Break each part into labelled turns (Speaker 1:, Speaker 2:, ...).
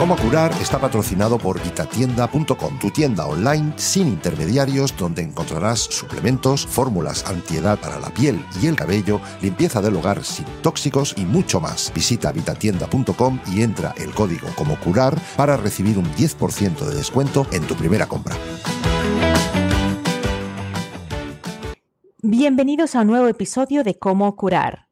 Speaker 1: Cómo curar está patrocinado por vitatienda.com, tu tienda online sin intermediarios donde encontrarás suplementos, fórmulas antiedad para la piel y el cabello, limpieza del hogar sin tóxicos y mucho más. Visita vitatienda.com y entra el código como curar para recibir un 10% de descuento en tu primera compra.
Speaker 2: Bienvenidos a un nuevo episodio de Cómo curar.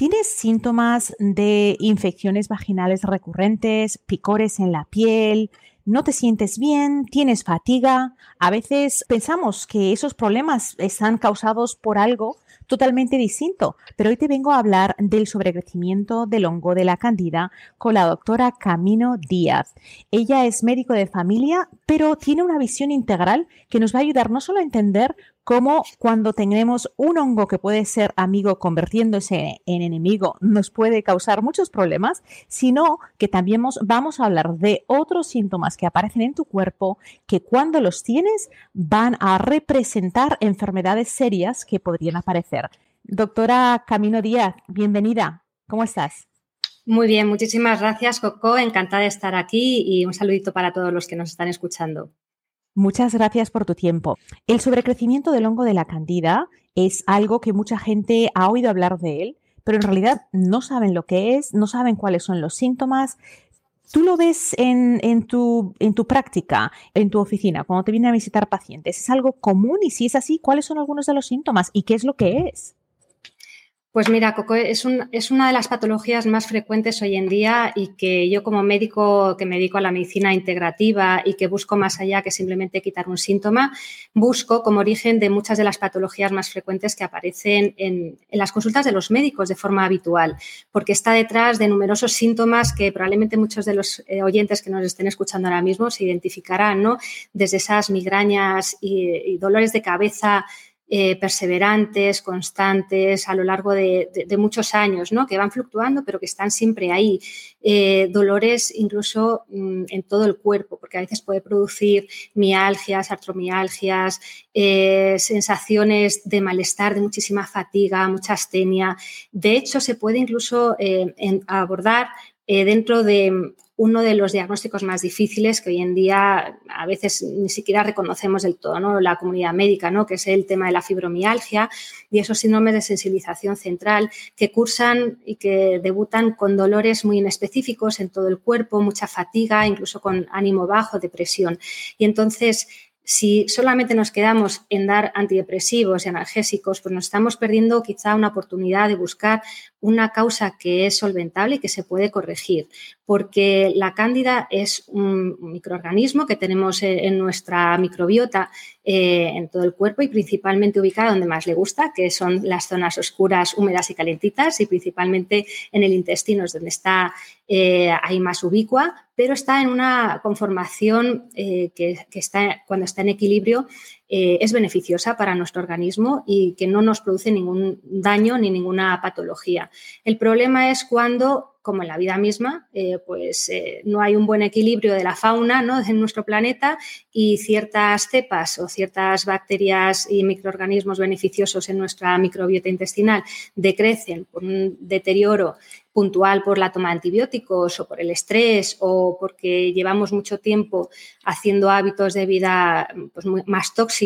Speaker 2: ¿Tienes síntomas de infecciones vaginales recurrentes, picores en la piel? ¿No te sientes bien? ¿Tienes fatiga? A veces pensamos que esos problemas están causados por algo totalmente distinto, pero hoy te vengo a hablar del sobrecrecimiento del hongo de la candida con la doctora Camino Díaz. Ella es médico de familia, pero tiene una visión integral que nos va a ayudar no solo a entender cómo cuando tenemos un hongo que puede ser amigo convirtiéndose en enemigo nos puede causar muchos problemas, sino que también vamos a hablar de otros síntomas que aparecen en tu cuerpo que cuando los tienes van a representar enfermedades serias que podrían aparecer. Doctora Camino Díaz, bienvenida. ¿Cómo estás?
Speaker 3: Muy bien, muchísimas gracias, Coco. Encantada de estar aquí y un saludito para todos los que nos están escuchando.
Speaker 2: Muchas gracias por tu tiempo. El sobrecrecimiento del hongo de la candida es algo que mucha gente ha oído hablar de él, pero en realidad no saben lo que es, no saben cuáles son los síntomas. ¿Tú lo ves en, tu, en tu práctica, en tu oficina, cuando te vienen a visitar pacientes? ¿Es algo común? Y si es así, ¿cuáles son algunos de los síntomas y qué es lo que es?
Speaker 3: Pues mira, Coco, es, una de las patologías más frecuentes hoy en día y que yo como médico que me dedico a la medicina integrativa y que busco más allá que simplemente quitar un síntoma, busco como origen de muchas de las patologías más frecuentes que aparecen en, las consultas de los médicos de forma habitual, porque está detrás de numerosos síntomas que probablemente muchos de los eh, oyentes que nos estén escuchando ahora mismo se identificarán, ¿no? Desde esas migrañas y dolores de cabeza eh, perseverantes, constantes, a lo largo de, muchos años, ¿no? que van fluctuando, pero que están siempre ahí. Eh, dolores incluso mm, en todo el cuerpo, porque a veces puede producir mialgias, artromialgias, eh, sensaciones de malestar, de muchísima fatiga, mucha astenia. De hecho, se puede incluso abordar dentro de uno de los diagnósticos más difíciles que hoy en día a veces ni siquiera reconocemos del todo, ¿no? La comunidad médica, ¿no? Que es el tema de la fibromialgia y esos síndromes de sensibilización central que cursan y que debutan con dolores muy inespecíficos en todo el cuerpo, mucha fatiga, incluso con ánimo bajo, depresión. Y entonces, si solamente nos quedamos en dar antidepresivos y analgésicos, pues nos estamos perdiendo quizá una oportunidad de buscar una causa que es solventable y que se puede corregir, porque la cándida es un microorganismo que tenemos en nuestra microbiota eh, en todo el cuerpo y principalmente ubicada donde más le gusta, que son las zonas oscuras, húmedas y calentitas y principalmente en el intestino es donde está eh, más ubicua, pero está en una conformación eh, que, que, está, cuando está en equilibrio eh, es beneficiosa para nuestro organismo y que no nos produce ningún daño ni ninguna patología. El problema es cuando, como en la vida misma, eh, pues eh, no hay un buen equilibrio de la fauna ¿no? en nuestro planeta y ciertas cepas o ciertas bacterias y microorganismos beneficiosos en nuestra microbiota intestinal decrecen por un deterioro puntual por la toma de antibióticos o por el estrés o porque llevamos mucho tiempo haciendo hábitos de vida pues, más tóxicos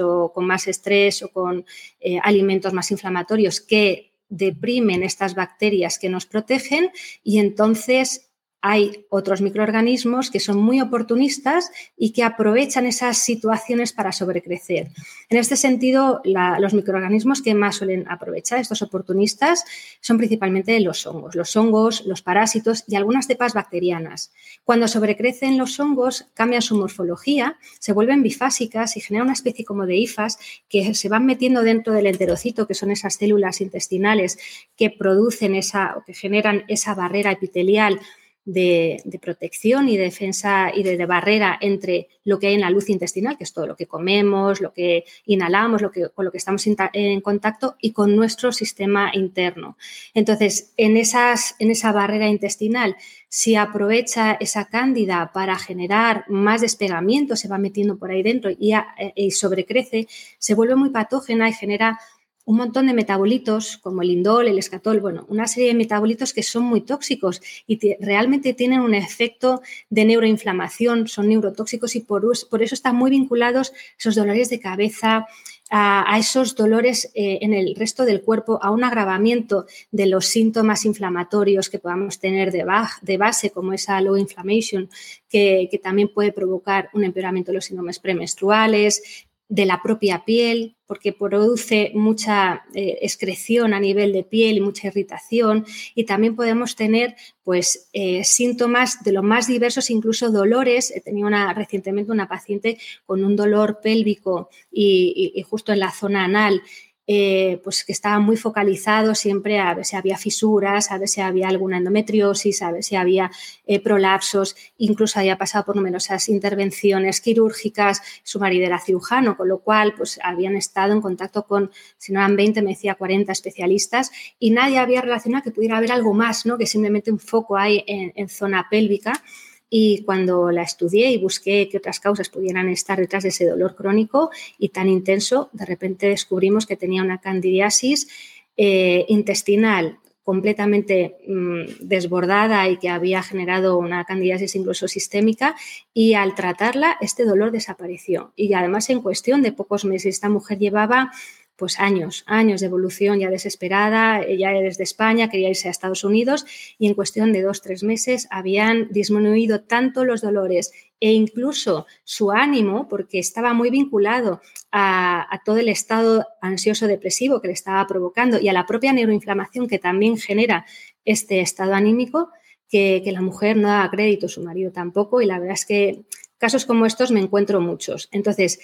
Speaker 3: o con más estrés o con eh, alimentos más inflamatorios que deprimen estas bacterias que nos protegen y entonces hay otros microorganismos que son muy oportunistas y que aprovechan esas situaciones para sobrecrecer. En este sentido, los microorganismos que más suelen aprovechar estos oportunistas son principalmente los hongos, los hongos, los parásitos y algunas cepas bacterianas. Cuando sobrecrecen los hongos, cambian su morfología, se vuelven bifásicas y generan una especie como de hifas que se van metiendo dentro del enterocito, que son esas células intestinales que producen esa o que generan esa barrera epitelial de, protección y defensa y de, barrera entre lo que hay en la luz intestinal, que es todo lo que comemos, lo que inhalamos, lo que, con lo que estamos en contacto, y con nuestro sistema interno. Entonces, en, esas, en esa barrera intestinal, si aprovecha esa cándida para generar más despegamiento, se va metiendo por ahí dentro y, y sobrecrece, se vuelve muy patógena y genera un montón de metabolitos como el indol, el escatol, bueno, una serie de metabolitos que son muy tóxicos y realmente tienen un efecto de neuroinflamación, son neurotóxicos y por, eso están muy vinculados esos dolores de cabeza, a, esos dolores eh, en el resto del cuerpo, a un agravamiento de los síntomas inflamatorios que podamos tener de, de base, como esa low inflammation, que, que, también puede provocar un empeoramiento de los síndromes premenstruales, de la propia piel, porque produce mucha eh, excreción a nivel de piel y mucha irritación. Y también podemos tener pues, eh, síntomas de lo más diversos, incluso dolores. He tenido una, recientemente una paciente con un dolor pélvico y justo en la zona anal eh, pues que estaba muy focalizado siempre a ver si había fisuras, a ver si había alguna endometriosis, a ver si había eh, prolapsos, incluso había pasado por numerosas intervenciones quirúrgicas, su marido era cirujano, con lo cual pues habían estado en contacto con, si no eran 20, me decía 40 especialistas y nadie había relacionado que pudiera haber algo más, ¿no? que simplemente un foco hay en zona pélvica. Y cuando la estudié y busqué qué otras causas pudieran estar detrás de ese dolor crónico y tan intenso, de repente descubrimos que tenía una candidiasis eh, intestinal completamente mm, desbordada y que había generado una candidiasis incluso sistémica y al tratarla este dolor desapareció. Y además en cuestión de pocos meses esta mujer llevaba pues años, años de evolución ya desesperada, ella desde España, quería irse a Estados Unidos y en cuestión de dos, tres meses habían disminuido tanto los dolores e incluso su ánimo, porque estaba muy vinculado a, todo el estado ansioso depresivo que le estaba provocando y a la propia neuroinflamación que también genera este estado anímico, que, la mujer no da crédito, su marido tampoco, y la verdad es que casos como estos me encuentro muchos. Entonces,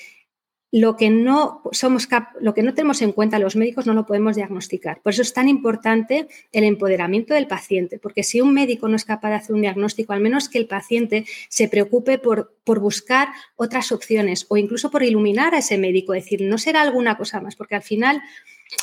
Speaker 3: lo que no somos lo que no tenemos en cuenta los médicos no lo podemos diagnosticar. Por eso es tan importante el empoderamiento del paciente, porque si un médico no es capaz de hacer un diagnóstico, al menos que el paciente se preocupe por, por buscar otras opciones o incluso por iluminar a ese médico, decir, no será alguna cosa más, porque al final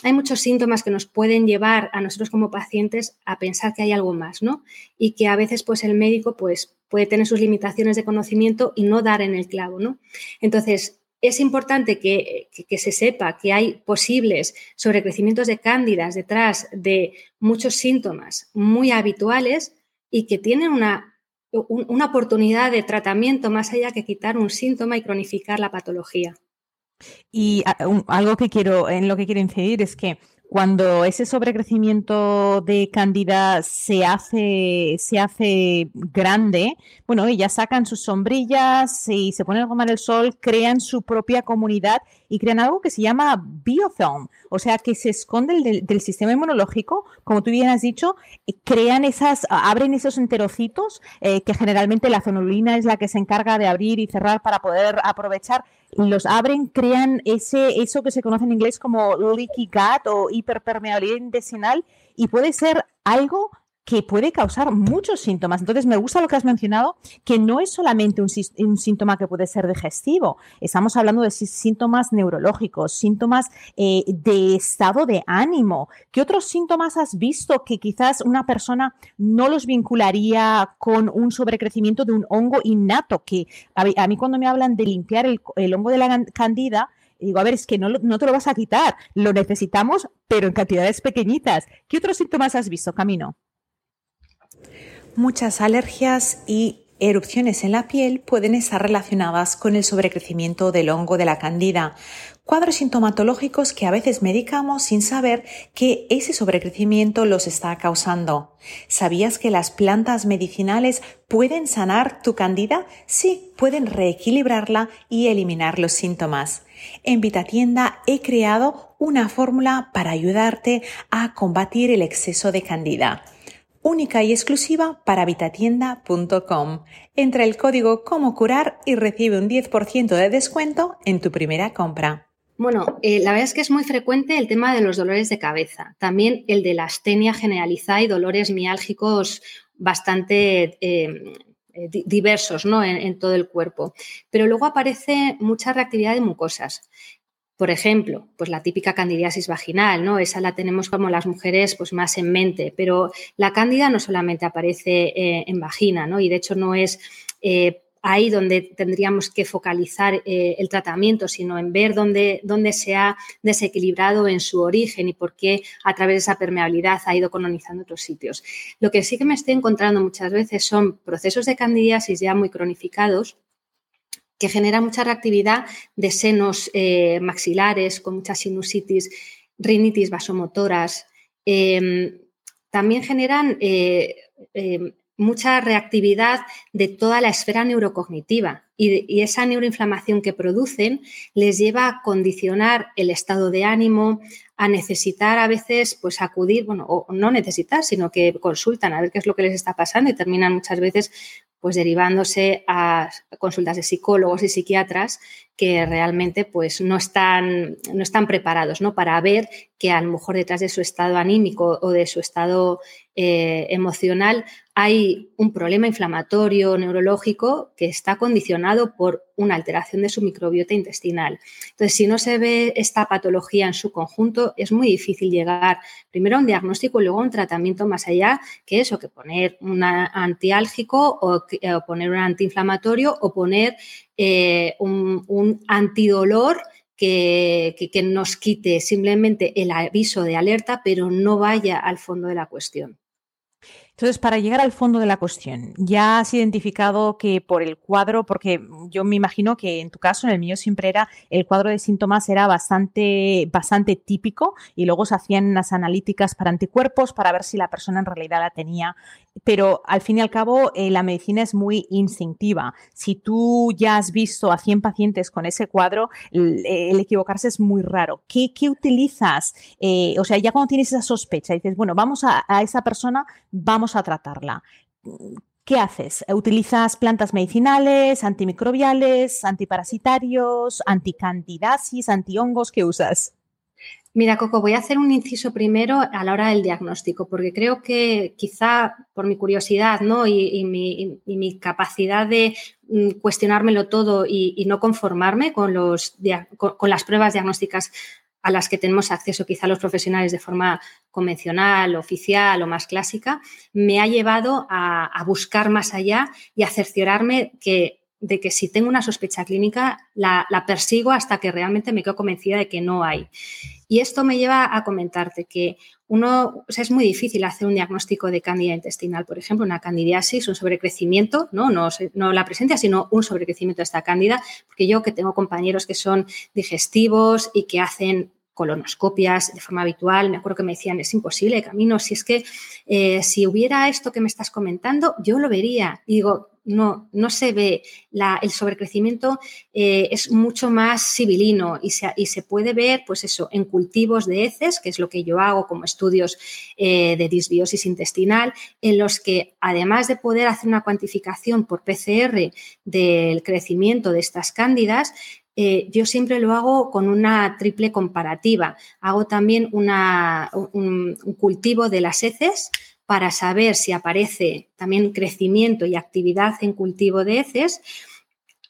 Speaker 3: hay muchos síntomas que nos pueden llevar a nosotros como pacientes a pensar que hay algo más, ¿no? Y que a veces pues el médico pues puede tener sus limitaciones de conocimiento y no dar en el clavo, ¿no? Entonces, es importante que, se sepa que hay posibles sobrecrecimientos de cándidas detrás de muchos síntomas muy habituales y que tienen una, una oportunidad de tratamiento más allá que quitar un síntoma y cronificar la patología.
Speaker 2: Y ah, algo que quiero, en lo que quiero incidir es que cuando ese sobrecrecimiento de cándida se hace, se hace grande, bueno, ellas sacan sus sombrillas y se ponen a tomar el sol, crean su propia comunidad y crean algo que se llama biofilm, o sea, que se esconde del, sistema inmunológico, como tú bien has dicho, crean esas, abren esos enterocitos, eh, que generalmente la zonulina es la que se encarga de abrir y cerrar para poder aprovechar los abren, crean ese, eso que se conoce en inglés como leaky gut o hiperpermeabilidad intestinal y puede ser algo que puede causar muchos síntomas. Entonces, me gusta lo que has mencionado, que no es solamente un, síntoma que puede ser digestivo, estamos hablando de síntomas neurológicos, síntomas eh, de estado de ánimo. ¿Qué otros síntomas has visto que quizás una persona no los vincularía con un sobrecrecimiento de un hongo innato? Que a, mí cuando me hablan de limpiar el, el hongo de la candida, digo, a ver, es que no, no, te lo vas a quitar, lo necesitamos, pero en cantidades pequeñitas. ¿Qué otros síntomas has visto, Camino?
Speaker 4: Muchas alergias y erupciones en la piel pueden estar relacionadas con el sobrecrecimiento del hongo de la candida, cuadros sintomatológicos que a veces medicamos sin saber que ese sobrecrecimiento los está causando. ¿Sabías que las plantas medicinales pueden sanar tu candida? Sí, pueden reequilibrarla y eliminar los síntomas. En Vitatienda he creado una fórmula para ayudarte a combatir el exceso de candida única y exclusiva para vitatienda.com. Entra el código Como Curar y recibe un 10% de descuento en tu primera compra.
Speaker 3: Bueno, eh, la verdad es que es muy frecuente el tema de los dolores de cabeza, también el de la astenia generalizada y dolores miálgicos bastante eh, diversos ¿no? en, todo el cuerpo. Pero luego aparece mucha reactividad de mucosas. Por ejemplo, pues la típica candidiasis vaginal, ¿no? Esa la tenemos como las mujeres pues más en mente, pero la cándida no solamente aparece en vagina, ¿no? Y de hecho no es ahí donde tendríamos que focalizar eh, el tratamiento, sino en ver dónde, dónde, se ha desequilibrado en su origen y por qué a través de esa permeabilidad ha ido colonizando otros sitios. Lo que sí que me estoy encontrando muchas veces son procesos de candidiasis ya muy cronificados que generan mucha reactividad de senos eh, maxilares con mucha sinusitis, rinitis vasomotoras. Em, también generan eh, em, mucha reactividad de toda la esfera neurocognitiva y, esa neuroinflamación que producen les lleva a condicionar el estado de ánimo, a necesitar a veces pues acudir, bueno, o no necesitar, sino que consultan a ver qué es lo que les está pasando y terminan muchas veces pues derivándose a consultas de psicólogos y psiquiatras que realmente pues no están, no están preparados ¿no? para ver que a lo mejor detrás de su estado anímico o de su estado eh, emocional hay un problema inflamatorio neurológico que está condicionado por una alteración de su microbiota intestinal. Entonces, si no se ve esta patología en su conjunto, es muy difícil llegar primero a un diagnóstico y luego a un tratamiento más allá que eso, que poner un antiálgico o, poner un antiinflamatorio o poner eh, un, antidolor que, nos quite simplemente el aviso de alerta, pero no vaya al fondo de la cuestión.
Speaker 2: Entonces, para llegar al fondo de la cuestión, ya has identificado que por el cuadro, porque yo me imagino que en tu caso, en el mío siempre era, el cuadro de síntomas era bastante, bastante típico y luego se hacían las analíticas para anticuerpos para ver si la persona en realidad la tenía. Pero al fin y al cabo, eh, la medicina es muy instintiva. Si tú ya has visto a 100 pacientes con ese cuadro, el, equivocarse es muy raro. ¿Qué, utilizas? Eh, o sea, ya cuando tienes esa sospecha, dices, bueno, vamos a, a esa persona, vamos a tratarla. ¿Qué haces? ¿Utilizas plantas medicinales, antimicrobiales, antiparasitarios, anticandidasis, antihongos? ¿Qué usas?
Speaker 3: Mira, Coco, voy a hacer un inciso primero a la hora del diagnóstico, porque creo que quizá por mi curiosidad ¿no? y, mi, capacidad de mm, cuestionármelo todo y, no conformarme con, los, con las pruebas diagnósticas a las que tenemos acceso quizá los profesionales de forma convencional, oficial o más clásica, me ha llevado a, buscar más allá y a cerciorarme que, de que si tengo una sospecha clínica, la, persigo hasta que realmente me quedo convencida de que no hay. Y esto me lleva a comentarte que uno, es muy difícil hacer un diagnóstico de cándida intestinal, por ejemplo, una candidiasis, un sobrecrecimiento, ¿no? No, no la presencia, sino un sobrecrecimiento de esta cándida, porque yo que tengo compañeros que son digestivos y que hacen colonoscopias de forma habitual. Me acuerdo que me decían, es imposible, Camino, si es que eh, si hubiera esto que me estás comentando, yo lo vería. Digo, no, no se ve. el sobrecrecimiento eh, es mucho más sibilino y se, y se, puede ver, pues eso, en cultivos de heces, que es lo que yo hago como estudios eh, de disbiosis intestinal, en los que además de poder hacer una cuantificación por PCR del crecimiento de estas cándidas, eh, yo siempre lo hago con una triple comparativa. Hago también un, cultivo de las heces para saber si aparece también crecimiento y actividad en cultivo de heces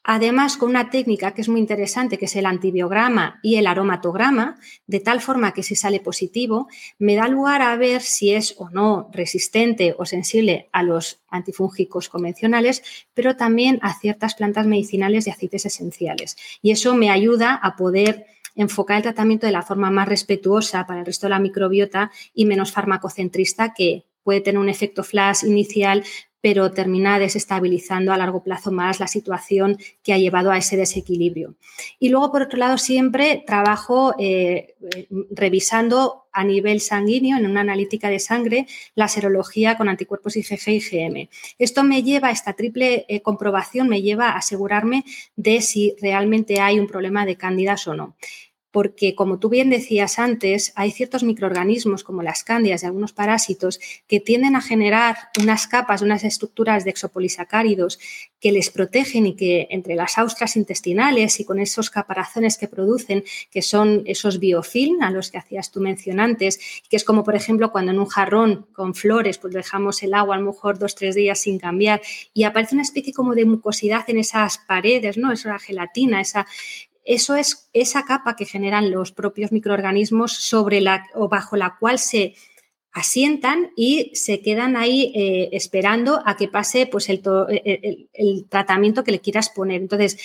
Speaker 3: Además, con una técnica que es muy interesante, que es el antibiograma y el aromatograma, de tal forma que si sale positivo, me da lugar a ver si es o no resistente o sensible a los antifúngicos convencionales, pero también a ciertas plantas medicinales y aceites esenciales. Y eso me ayuda a poder enfocar el tratamiento de la forma más respetuosa para el resto de la microbiota y menos farmacocentrista que puede tener un efecto flash inicial, pero termina desestabilizando a largo plazo más la situación que ha llevado a ese desequilibrio. Y luego, por otro lado, siempre trabajo eh, revisando a nivel sanguíneo, en una analítica de sangre, la serología con anticuerpos IgG y IgM. Esto me lleva, esta triple eh, comprobación me lleva a asegurarme de si realmente hay un problema de cándidas o no. Porque como tú bien decías antes, hay ciertos microorganismos como las cándidas y algunos parásitos que tienden a generar unas capas, unas estructuras de exopolisacáridos que les protegen y que entre las austras intestinales y con esos caparazones que producen, que son esos biofilm a los que hacías tú mención antes, que es como por ejemplo cuando en un jarrón con flores pues dejamos el agua a lo mejor dos, tres días sin cambiar y aparece una especie como de mucosidad en esas paredes, ¿no? Esa gelatina, esa, eso es esa capa que generan los propios microorganismos sobre la o bajo la cual se asientan y se quedan ahí eh, esperando a que pase pues el, tratamiento que le quieras poner. Entonces,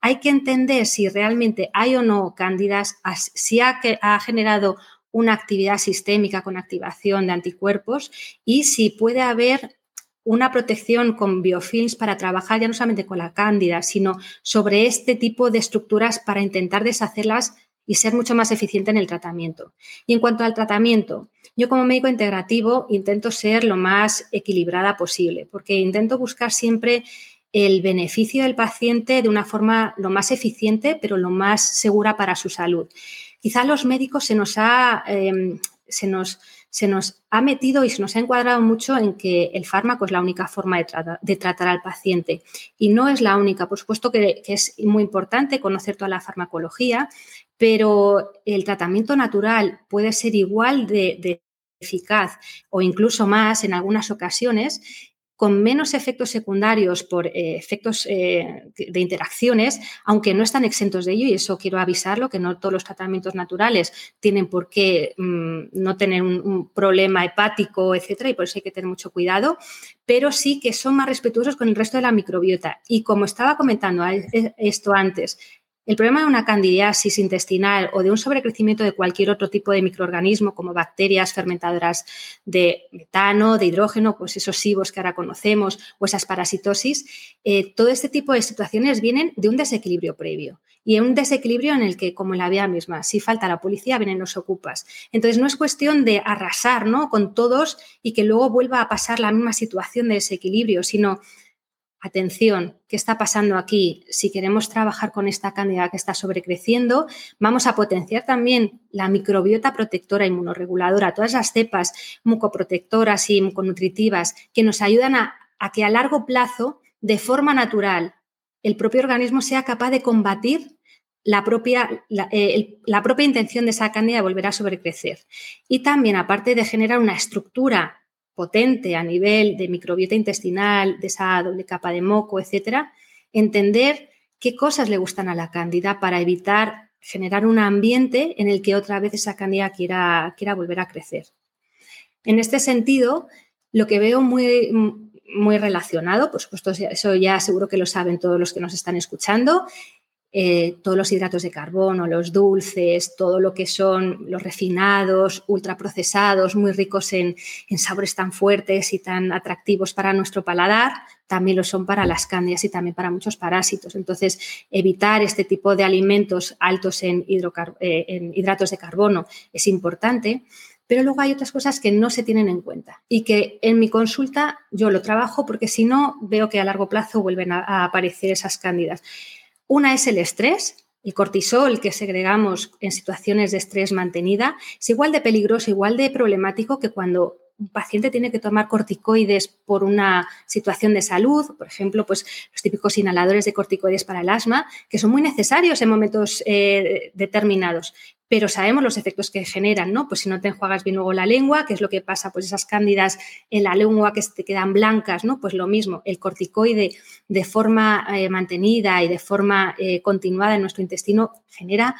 Speaker 3: hay que entender si realmente hay o no cándidas, si ha generado una actividad sistémica con activación de anticuerpos y si puede haber una protección con biofilms para trabajar ya no solamente con la cándida, sino sobre este tipo de estructuras para intentar deshacerlas y ser mucho más eficiente en el tratamiento. Y en cuanto al tratamiento, yo como médico integrativo intento ser lo más equilibrada posible, porque intento buscar siempre el beneficio del paciente de una forma lo más eficiente, pero lo más segura para su salud. Quizá a los médicos se nos ha, em, se nos, se nos ha metido y se nos ha encuadrado mucho en que el fármaco es la única forma de, tratar al paciente. Y no es la única. Por supuesto que, es muy importante conocer toda la farmacología, pero el tratamiento natural puede ser igual de eficaz o incluso más en algunas ocasiones con menos efectos secundarios por eh, efectos eh, de interacciones, aunque no están exentos de ello, y eso quiero avisarlo, que no todos los tratamientos naturales tienen por qué mm, no tener un, problema hepático, etcétera, y por eso hay que tener mucho cuidado, pero sí que son más respetuosos con el resto de la microbiota. Y como estaba comentando esto antes, el problema de una candidiasis intestinal o de un sobrecrecimiento de cualquier otro tipo de microorganismo, como bacterias fermentadoras de metano, de hidrógeno, pues esos SIBOS que ahora conocemos, o esas parasitosis, eh, todo este tipo de situaciones vienen de un desequilibrio previo. Y un desequilibrio en el que, como en la vida misma, si falta la policía, vienen los ocupas. Entonces, no es cuestión de arrasar ¿no? con todos y que luego vuelva a pasar la misma situación de desequilibrio, sino atención, ¿qué está pasando aquí? Si queremos trabajar con esta cándida que está sobrecreciendo, vamos a potenciar también la microbiota protectora inmunoreguladora, todas las cepas mucoprotectoras y muconutritivas que nos ayudan a, que a largo plazo, de forma natural, el propio organismo sea capaz de combatir la propia, la, eh, la propia intención de esa cándida de volver a sobrecrecer. Y también, aparte de generar una estructura potente a nivel de microbiota intestinal, de esa doble capa de moco, etcétera, entender qué cosas le gustan a la cándida para evitar generar un ambiente en el que otra vez esa cándida quiera, quiera volver a crecer. En este sentido, lo que veo muy, muy relacionado, por supuesto, eso ya seguro que lo saben todos los que nos están escuchando, eh, todos los hidratos de carbono, los dulces, todo lo que son los refinados, ultraprocesados, muy ricos en, sabores tan fuertes y tan atractivos para nuestro paladar, también lo son para las cándidas y también para muchos parásitos. Entonces, evitar este tipo de alimentos altos en, eh, en hidratos de carbono es importante. Pero luego hay otras cosas que no se tienen en cuenta y que en mi consulta yo lo trabajo porque si no veo que a largo plazo vuelven a aparecer esas cándidas. Una es el estrés. El cortisol que segregamos en situaciones de estrés mantenida es igual de peligroso, igual de problemático que cuando un paciente tiene que tomar corticoides por una situación de salud, por ejemplo, pues los típicos inhaladores de corticoides para el asma, que son muy necesarios en momentos eh, determinados, pero sabemos los efectos que generan, ¿no? Pues si no te enjuagas bien luego la lengua, ¿qué es lo que pasa? Pues esas cándidas en la lengua que te quedan blancas, ¿no? Pues lo mismo, el corticoide de forma eh, mantenida y de forma eh, continuada en nuestro intestino genera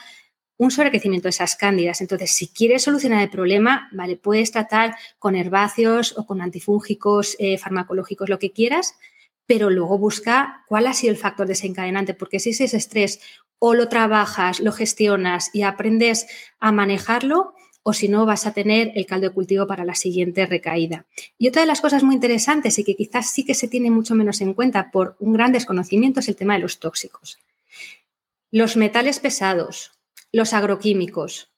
Speaker 3: un sobrecrecimiento de esas cándidas. Entonces, si quieres solucionar el problema, vale, puedes tratar con herbáceos o con antifúngicos, eh, farmacológicos, lo que quieras, pero luego busca cuál ha sido el factor desencadenante, porque si ese estrés o lo trabajas, lo gestionas y aprendes a manejarlo, o si no vas a tener el caldo de cultivo para la siguiente recaída. Y otra de las cosas muy interesantes y que quizás sí que se tiene mucho menos en cuenta por un gran desconocimiento es el tema de los tóxicos. Los metales pesados, los agroquímicos,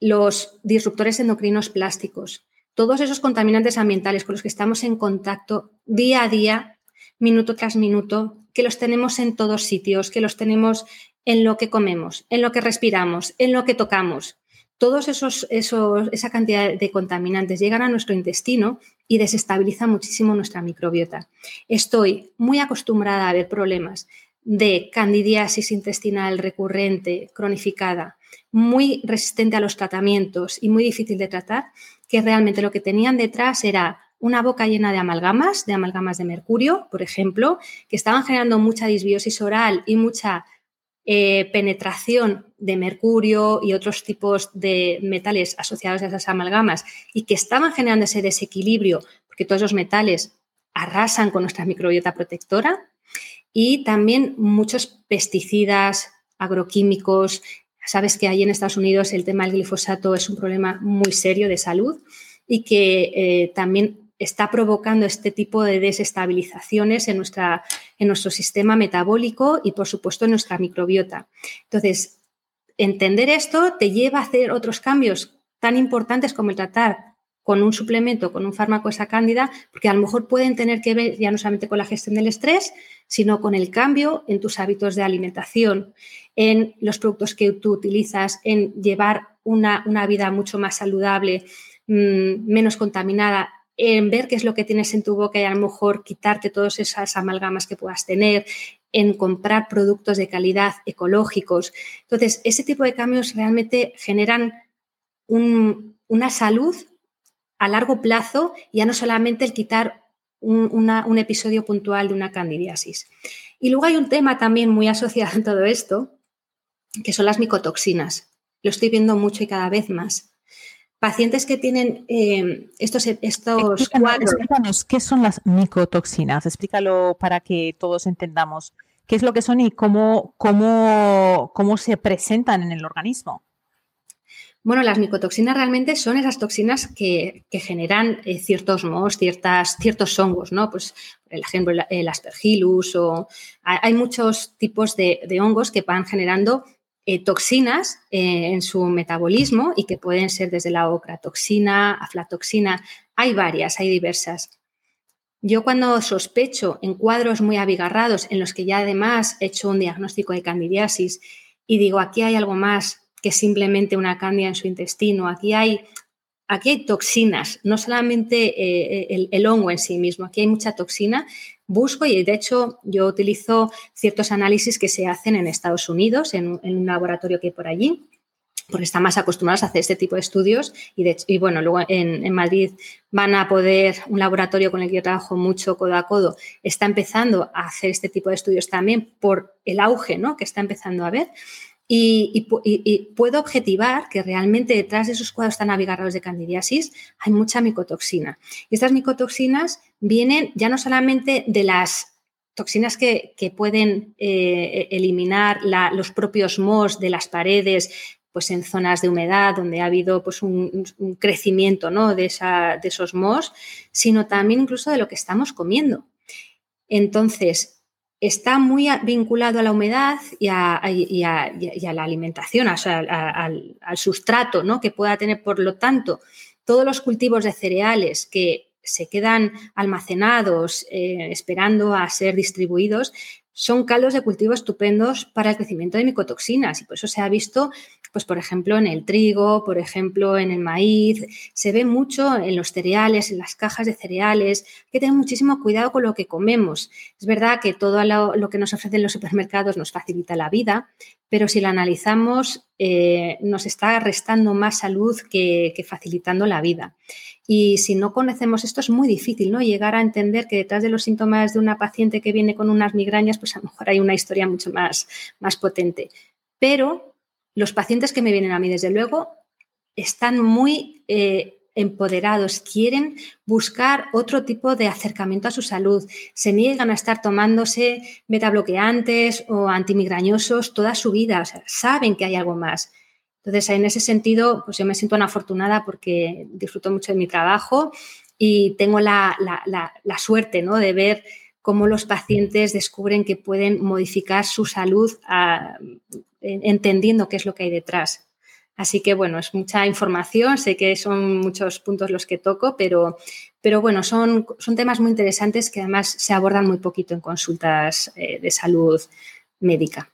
Speaker 3: los disruptores endocrinos plásticos, todos esos contaminantes ambientales con los que estamos en contacto día a día, minuto tras minuto, que los tenemos en todos sitios, que los tenemos en lo que comemos, en lo que respiramos, en lo que tocamos. Todos esos, esa cantidad de contaminantes llegan a nuestro intestino y desestabilizan muchísimo nuestra microbiota. Estoy muy acostumbrada a ver problemas de candidiasis intestinal recurrente, cronificada, muy resistente a los tratamientos y muy difícil de tratar, que realmente lo que tenían detrás era una boca llena de amalgamas, de amalgamas de mercurio, por ejemplo, que estaban generando mucha disbiosis oral y mucha eh, penetración de mercurio y otros tipos de metales asociados a esas amalgamas y que estaban generando ese desequilibrio, porque todos los metales arrasan con nuestra microbiota protectora, y también muchos pesticidas, agroquímicos. Sabes que ahí en Estados Unidos el tema del glifosato es un problema muy serio de salud y que eh, también está provocando este tipo de desestabilizaciones en, nuestra, en nuestro sistema metabólico y, por supuesto, en nuestra microbiota. Entonces, entender esto te lleva a hacer otros cambios tan importantes como el tratar con un suplemento, con un fármaco esa cándida, porque a lo mejor pueden tener que ver ya no solamente con la gestión del estrés, sino con el cambio en tus hábitos de alimentación, en los productos que tú utilizas, en llevar una, vida mucho más saludable, mm, menos contaminada, en ver qué es lo que tienes en tu boca y a lo mejor quitarte todas esas amalgamas que puedas tener, en comprar productos de calidad ecológicos. Entonces, ese tipo de cambios realmente generan una salud a largo plazo, ya no solamente el quitar un, episodio puntual de una candidiasis. Y luego hay un tema también muy asociado a todo esto, que son las micotoxinas. Lo estoy viendo mucho y cada vez más. Pacientes que tienen eh, estos, estos
Speaker 2: cuadros. ¿qué son las micotoxinas? Explícalo para que todos entendamos qué es lo que son y cómo, cómo, cómo se presentan en el organismo.
Speaker 3: Bueno, las micotoxinas realmente son esas toxinas que, generan eh, ciertos mohos, ciertas, ciertos hongos, ¿no? Pues, por ejemplo, el aspergillus o hay muchos tipos de, hongos que van generando eh, toxinas eh, en su metabolismo y que pueden ser desde la ocratoxina, aflatoxina. Hay varias, hay diversas. Yo cuando sospecho en cuadros muy abigarrados en los que ya además he hecho un diagnóstico de candidiasis y digo, aquí hay algo más, que simplemente una cándida en su intestino. Aquí hay, aquí hay toxinas, no solamente eh, el, hongo en sí mismo, aquí hay mucha toxina. Busco y de hecho yo utilizo ciertos análisis que se hacen en Estados Unidos, en, un laboratorio que hay por allí, porque están más acostumbrados a hacer este tipo de estudios y, de, y bueno, luego en, Madrid van a poder, un laboratorio con el que yo trabajo mucho codo a codo, está empezando a hacer este tipo de estudios también por el auge ¿no? que está empezando a ver. Y, puedo objetivar que realmente detrás de esos cuadros tan abigarrados de candidiasis hay mucha micotoxina. Y estas micotoxinas vienen ya no solamente de las toxinas que, pueden eh, eliminar los propios mos de las paredes, pues en zonas de humedad donde ha habido pues un, crecimiento ¿no? de, de esos mos, sino también incluso de lo que estamos comiendo. Entonces, está muy vinculado a la humedad y a, la alimentación, al, sustrato ¿no? que pueda tener. Por lo tanto, todos los cultivos de cereales que se quedan almacenados eh, esperando a ser distribuidos son caldos de cultivo estupendos para el crecimiento de micotoxinas y por eso se ha visto pues por ejemplo en el trigo, por ejemplo en el maíz, se ve mucho en los cereales, en las cajas de cereales, hay que tener muchísimo cuidado con lo que comemos. Es verdad que todo lo, que nos ofrecen los supermercados nos facilita la vida, pero si lo analizamos eh, nos está restando más salud que, facilitando la vida. Y si no conocemos esto es muy difícil, ¿no? Llegar a entender que detrás de los síntomas de una paciente que viene con unas migrañas, pues a lo mejor hay una historia mucho más, más potente. Pero los pacientes que me vienen a mí, desde luego, están muy eh, empoderados, quieren buscar otro tipo de acercamiento a su salud, se niegan a estar tomándose metabloqueantes o antimigrañosos toda su vida, o sea, saben que hay algo más. Entonces, en ese sentido, pues yo me siento una afortunada porque disfruto mucho de mi trabajo y tengo la, suerte ¿no? de ver cómo los pacientes descubren que pueden modificar su salud a, entendiendo qué es lo que hay detrás. Así que bueno, es mucha información, sé que son muchos puntos los que toco, pero, pero bueno, son, son temas muy interesantes que además se abordan muy poquito en consultas eh, de salud médica.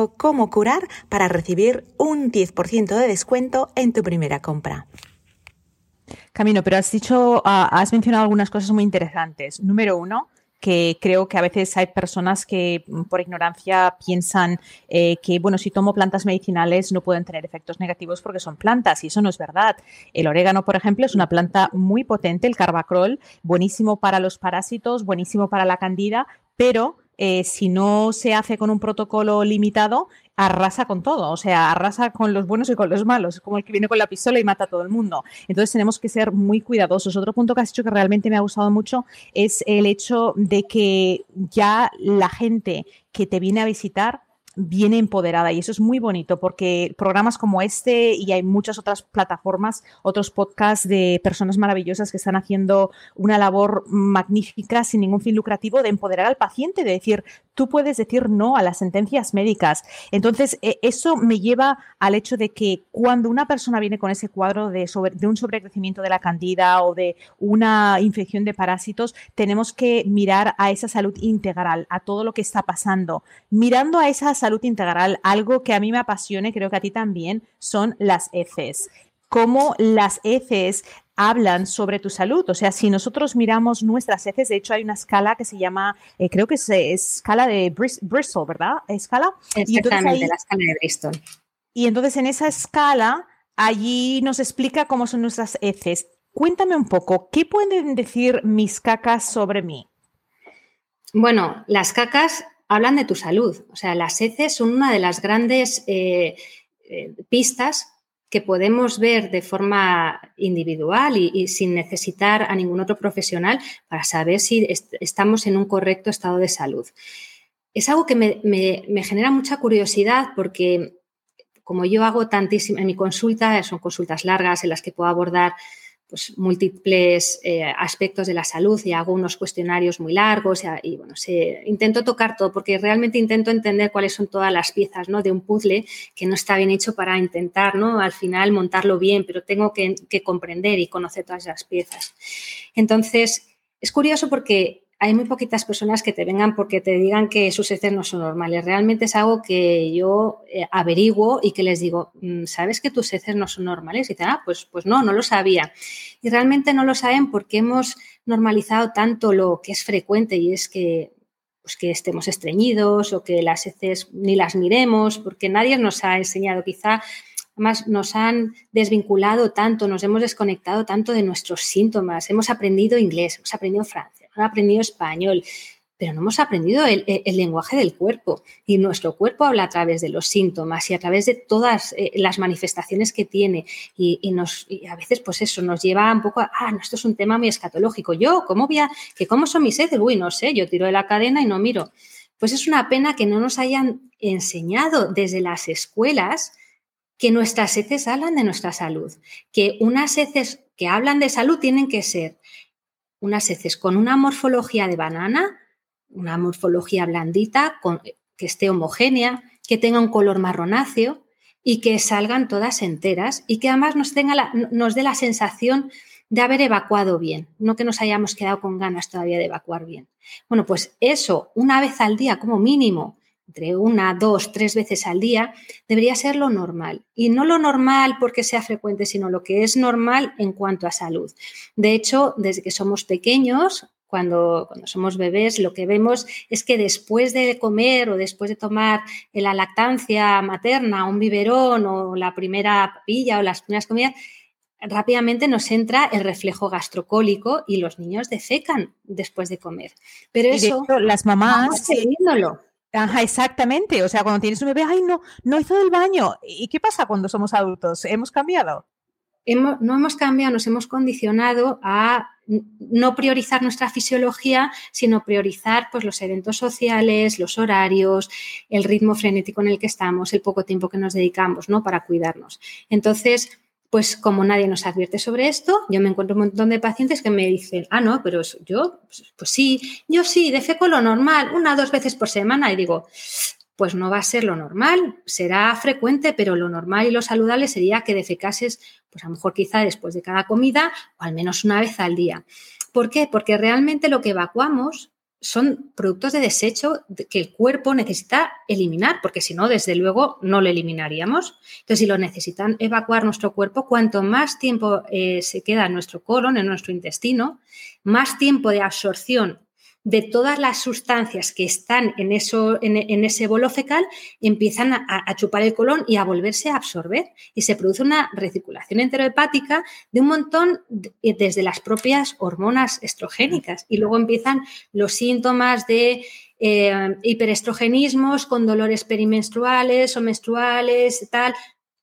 Speaker 4: cómo curar para recibir un 10% de descuento en tu primera compra.
Speaker 2: Camino, pero has dicho, ah, has mencionado algunas cosas muy interesantes. Número uno, que creo que a veces hay personas que mm, por ignorancia piensan eh, que, bueno, si tomo plantas medicinales no pueden tener efectos negativos porque son plantas y eso no es verdad. El orégano, por ejemplo, es una planta muy potente, el carbacrol, buenísimo para los parásitos, buenísimo para la candida, pero eh, si no se hace con un protocolo limitado, arrasa con todo, o sea, arrasa con los buenos y con los malos, es como el que viene con la pistola y mata a todo el mundo. Entonces tenemos que ser muy cuidadosos. Otro punto que has dicho que realmente me ha gustado mucho es el hecho de que ya la gente que te viene a visitar viene empoderada y eso es muy bonito porque programas como este y hay muchas otras plataformas, otros podcasts de personas maravillosas que están haciendo una labor magnífica sin ningún fin lucrativo de empoderar al paciente, de decir, tú puedes decir no a las sentencias médicas. Entonces, e, eso me lleva al hecho de que cuando una persona viene con ese cuadro de, de un sobrecrecimiento de la candida o de una infección de parásitos, tenemos que mirar a esa salud integral, a todo lo que está pasando. Mirando a esa salud integral, algo que a mí me apasiona creo que a ti también, son las heces cómo las heces hablan sobre tu salud. O sea, si nosotros miramos nuestras heces, de hecho hay una escala que se llama, eh, creo que es, escala de Bristol, ¿verdad?
Speaker 3: Escala. Exactamente, la escala de Bristol.
Speaker 2: Y entonces en esa escala, allí nos explica cómo son nuestras heces. Cuéntame un poco, ¿qué pueden decir mis cacas sobre mí?
Speaker 3: Bueno, las cacas hablan de tu salud. O sea, las heces son una de las grandes eh, eh, pistas que podemos ver de forma individual y, sin necesitar a ningún otro profesional para saber si estamos en un correcto estado de salud. Es algo que me genera mucha curiosidad porque como yo hago tantísimo en mi consulta, son consultas largas en las que puedo abordar pues, múltiples eh, aspectos de la salud y hago unos cuestionarios muy largos y, bueno, intento tocar todo porque realmente intento entender cuáles son todas las piezas ¿no? de un puzzle que no está bien hecho para intentar ¿no? al final montarlo bien, pero tengo que, que comprender y conocer todas las piezas. Entonces, es curioso porque hay muy poquitas personas que te vengan porque te digan que sus heces no son normales. Realmente es algo que yo eh, averiguo y que les digo, mm, ¿sabes que tus heces no son normales? Y dicen, ah, pues, pues no, no lo sabía. Y realmente no lo saben porque hemos normalizado tanto lo que es frecuente y es que pues que estemos estreñidos o que las heces ni las miremos, porque nadie nos ha enseñado. Quizá Además, nos han desvinculado tanto, nos hemos desconectado tanto de nuestros síntomas. Hemos aprendido inglés, hemos aprendido francés, hemos aprendido español, pero no hemos aprendido el, lenguaje del cuerpo. Y nuestro cuerpo habla a través de los síntomas y a través de todas eh, las manifestaciones que tiene. Y, nos, a veces, pues eso, nos lleva un poco a, ah, no, esto es un tema muy escatológico. Yo, ¿cómo voy a, que cómo son mis heces? Uy, no sé, yo tiro de la cadena y no miro. Pues es una pena que no nos hayan enseñado desde las escuelas que nuestras heces hablan de nuestra salud, que unas heces que hablan de salud tienen que ser unas heces con una morfología de banana, una morfología blandita, que esté homogénea, que tenga un color marronáceo y que salgan todas enteras y que además nos, tenga nos dé la sensación de haber evacuado bien, no que nos hayamos quedado con ganas todavía de evacuar bien. Bueno, pues eso, una vez al día como mínimo, entre una, dos, tres veces al día, debería ser lo normal. Y no lo normal porque sea frecuente, sino lo que es normal en cuanto a salud. De hecho, desde que somos pequeños, cuando, cuando, somos bebés, lo que vemos es que después de comer o después de tomar la lactancia materna, un biberón o la primera papilla o las primeras comidas, rápidamente nos entra el reflejo gastrocólico y los niños defecan después de comer. Pero eso,
Speaker 2: las mamás, Ajá, exactamente. O sea, cuando tienes un bebé, ay, no, no hizo del baño. ¿Y qué pasa cuando somos adultos? ¿Hemos cambiado?
Speaker 3: no hemos cambiado, nos hemos condicionado a no priorizar nuestra fisiología, sino priorizar pues, los eventos sociales, los horarios, el ritmo frenético en el que estamos, el poco tiempo que nos dedicamos ¿no? para cuidarnos. Entonces, pues como nadie nos advierte sobre esto, yo me encuentro un montón de pacientes que me dicen, ah, no, pero yo, pues, sí, yo sí, defeco lo normal, una o dos veces por semana. Y digo, pues no va a ser lo normal, será frecuente, pero lo normal y lo saludable sería que defecases, pues a lo mejor quizá después de cada comida o al menos una vez al día. ¿Por qué? Porque realmente lo que evacuamos son productos de desecho que el cuerpo necesita eliminar, porque si no, desde luego, no lo eliminaríamos. Entonces, si lo necesitan evacuar nuestro cuerpo, cuanto más tiempo eh, se queda en nuestro colon, en nuestro intestino, más tiempo de absorción de todas las sustancias que están en, eso, en, ese bolo fecal empiezan a, chupar el colon y a volverse a absorber. Y se produce una recirculación enterohepática de un montón desde las propias hormonas estrogénicas. Y luego empiezan los síntomas de eh, hiperestrogenismos con dolores perimenstruales o menstruales, tal,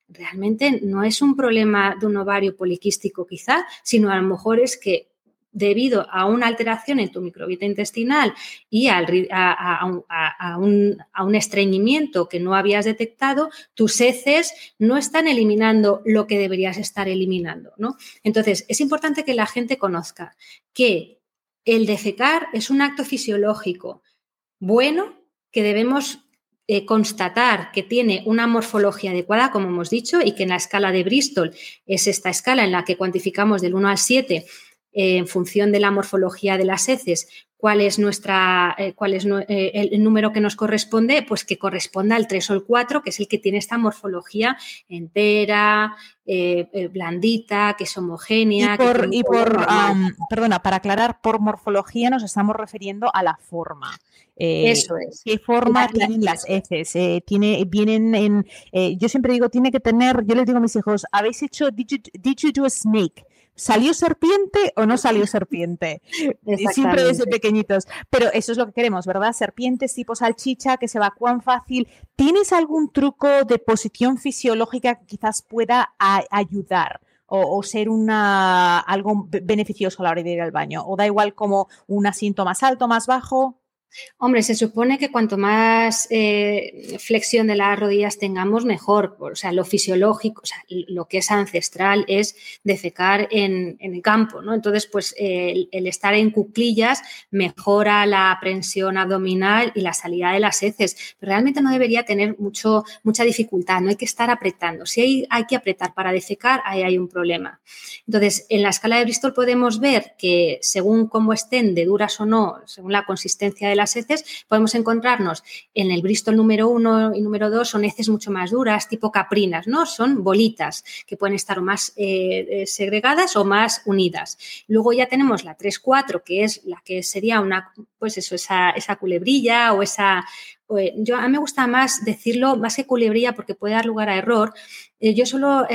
Speaker 3: realmente no es un problema de un ovario poliquístico quizá, sino a lo mejor es que debido a una alteración en tu microbiota intestinal y a, un, estreñimiento que no habías detectado, tus heces no están eliminando lo que deberías estar eliminando. ¿no? Entonces, es importante que la gente conozca que el defecar es un acto fisiológico bueno que debemos eh, constatar que tiene una morfología adecuada, como hemos dicho, y que en la escala de Bristol es esta escala en la que cuantificamos del 1 al 7 en función de la morfología de las heces, cuál es, nuestra, eh, cuál es eh, el número que nos corresponde, pues que corresponda al 3 o el 4, que es el que tiene esta morfología entera, eh, blandita, que es homogénea.
Speaker 2: Y por, perdona, para aclarar, por morfología nos estamos refiriendo a la forma.
Speaker 3: Eso es.
Speaker 2: ¿Qué forma tienen las heces? tiene, vienen en, yo siempre digo, tiene que tener, yo les digo a mis hijos, ¿habéis hecho, did you do a snake? ¿Salió serpiente o no salió serpiente? Siempre desde pequeñitos. Pero eso es lo que queremos, ¿verdad? Serpientes tipo salchicha que se evacúan fácil. ¿Tienes algún truco de posición fisiológica que quizás pueda ayudar? O, ser una, algo beneficioso a la hora de ir al baño? ¿O da igual como un asiento más alto, más bajo?
Speaker 3: Hombre, se supone que cuanto más eh, flexión de las rodillas tengamos, mejor. O sea, lo fisiológico, o sea, lo que es ancestral es defecar en, en el campo, ¿no? Entonces, pues el, estar en cuclillas mejora la prensión abdominal y la salida de las heces. Pero realmente no debería tener mucho, mucha dificultad, no hay que estar apretando. Si hay, hay que apretar para defecar, ahí hay un problema. Entonces, en la escala de Bristol podemos ver que según cómo estén de duras o no, según la consistencia de las heces, podemos encontrarnos en el Bristol número 1 y número 2 son heces mucho más duras, tipo caprinas, ¿no? Son bolitas que pueden estar más eh, eh, segregadas o más unidas. Luego ya tenemos la 3-4, que es la que sería una, pues eso, esa, esa culebrilla o esa, eh, yo a mí me gusta más decirlo, más que culebrilla porque puede dar lugar a error. yo solo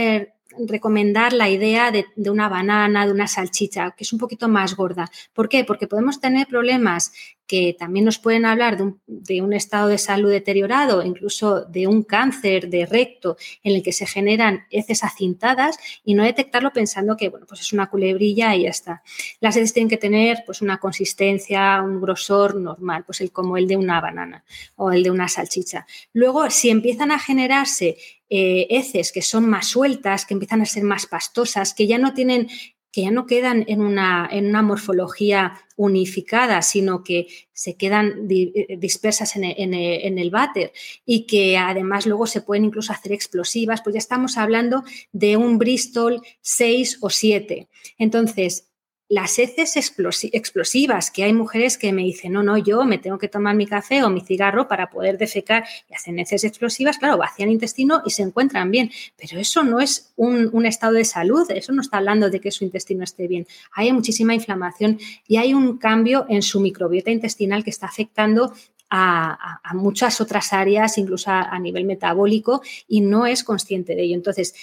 Speaker 3: recomendar la idea de, una banana, de una salchicha, que es un poquito más gorda. ¿Por qué? Porque podemos tener problemas que también nos pueden hablar de un, estado de salud deteriorado, incluso de un cáncer de recto en el que se generan heces acintadas y no detectarlo pensando que, bueno, pues es una culebrilla y ya está. Las heces tienen que tener pues una consistencia, un grosor normal, pues el, como el de una banana o el de una salchicha. Luego, si empiezan a generarse eh, heces que son más sueltas, que empiezan a ser más pastosas, que ya no tienen que ya no quedan en una, en una morfología unificada, sino que se quedan eh, dispersas en el, en, en el, váter y que además luego se pueden incluso hacer explosivas, pues ya estamos hablando de un Bristol 6 o 7. Entonces, las heces explosivas, que hay mujeres que me dicen, no, no, yo me tengo que tomar mi café o mi cigarro para poder defecar y hacen heces explosivas, claro, vacían el intestino y se encuentran bien, pero eso no es un, estado de salud, eso no está hablando de que su intestino esté bien. Hay muchísima inflamación y hay un cambio en su microbiota intestinal que está afectando a, muchas otras áreas, incluso a, nivel metabólico, y no es consciente de ello. Entonces,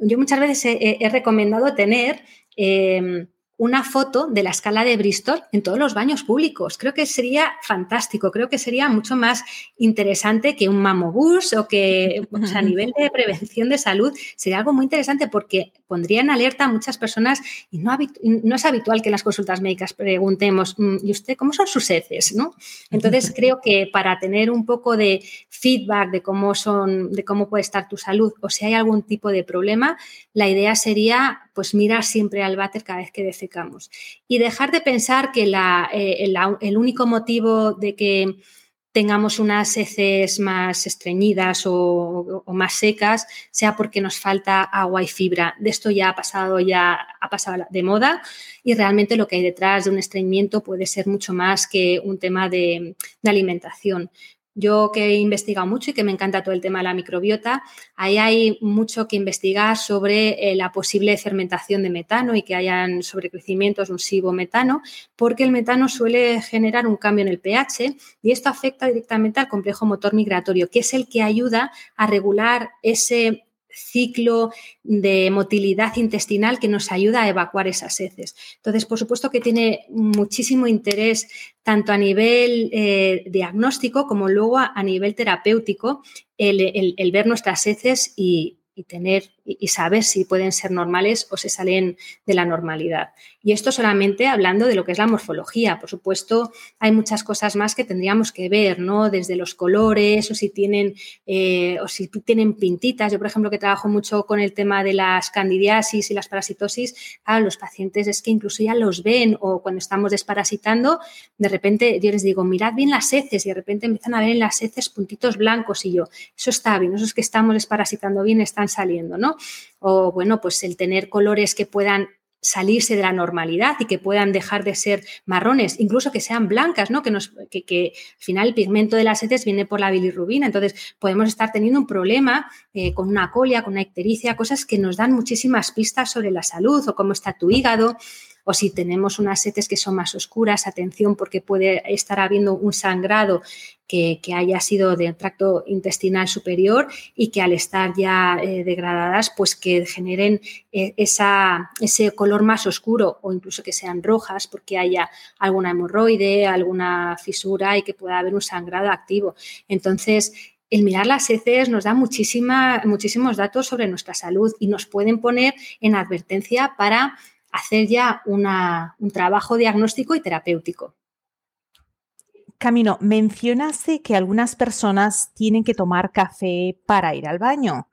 Speaker 3: yo muchas veces he, recomendado tener... Em, una foto de la escala de Bristol en todos los baños públicos. Creo que sería fantástico, creo que sería mucho más interesante que un mamobús o que a nivel de prevención de salud sería algo muy interesante porque pondría en alerta a muchas personas y no, no es habitual que en las consultas médicas preguntemos, mm, ¿y usted cómo son sus heces? ¿no? Entonces creo que para tener un poco de feedback de cómo son, de cómo puede estar tu salud o si hay algún tipo de problema, la idea sería pues mirar siempre al váter cada vez que defecamos. Y dejar de pensar que eh, el único motivo de que tengamos unas heces más estreñidas o, más secas, sea porque nos falta agua y fibra. De esto ya ha pasado, ya ha pasado de moda y realmente lo que hay detrás de un estreñimiento puede ser mucho más que un tema de alimentación. Yo que he investigado mucho y que me encanta todo el tema de la microbiota, ahí hay mucho que investigar sobre eh, la posible fermentación de metano y que hayan sobrecrecimientos de un sibometano, porque el metano suele generar un cambio en el pH y esto afecta directamente al complejo motor migratorio, que es el que ayuda a regular ese ciclo de motilidad intestinal que nos ayuda a evacuar esas heces. Entonces, por supuesto que tiene muchísimo interés tanto a nivel eh, diagnóstico como luego a, nivel terapéutico el, ver nuestras heces y, y tener y saber si pueden ser normales o se salen de la normalidad. Y esto solamente hablando de lo que es la morfología. Por supuesto, hay muchas cosas más que tendríamos que ver, ¿no? Desde los colores o si tienen eh, o si tienen pintitas. Yo, por ejemplo, que trabajo mucho con el tema de las candidiasis y las parasitosis, a los pacientes es que incluso ya los ven o cuando estamos desparasitando, de repente yo les digo, mirad bien las heces y de repente empiezan a ver en las heces puntitos blancos y yo, eso está bien, esos que estamos desparasitando bien están saliendo, ¿no? O bueno, pues el tener colores que puedan salirse de la normalidad y que puedan dejar de ser marrones, incluso que sean blancas, ¿no? Que, nos, que, al final el pigmento de las heces viene por la bilirrubina, entonces podemos estar teniendo un problema eh, con una colia, con una ictericia, cosas que nos dan muchísimas pistas sobre la salud o cómo está tu hígado o si tenemos unas heces que son más oscuras, atención porque puede estar habiendo un sangrado que, haya sido del tracto intestinal superior y que al estar ya eh, degradadas, pues que generen eh, ese color más oscuro o incluso que sean rojas porque haya alguna hemorroide, alguna fisura y que pueda haber un sangrado activo. Entonces, el mirar las heces nos da muchísimos datos sobre nuestra salud y nos pueden poner en advertencia para hacer ya un trabajo diagnóstico y terapéutico.
Speaker 2: Camino, mencionaste que algunas personas tienen que tomar café para ir al baño.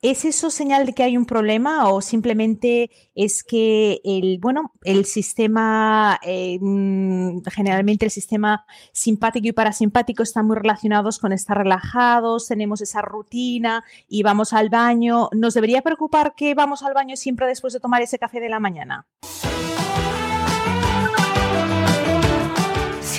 Speaker 2: ¿Es eso señal de que hay un problema o simplemente es que el, bueno, el sistema, eh, mm, generalmente el sistema simpático y parasimpático están muy relacionados con estar relajados, tenemos esa rutina y vamos al baño? ¿Nos debería preocupar que vamos al baño siempre después de tomar ese café de la mañana?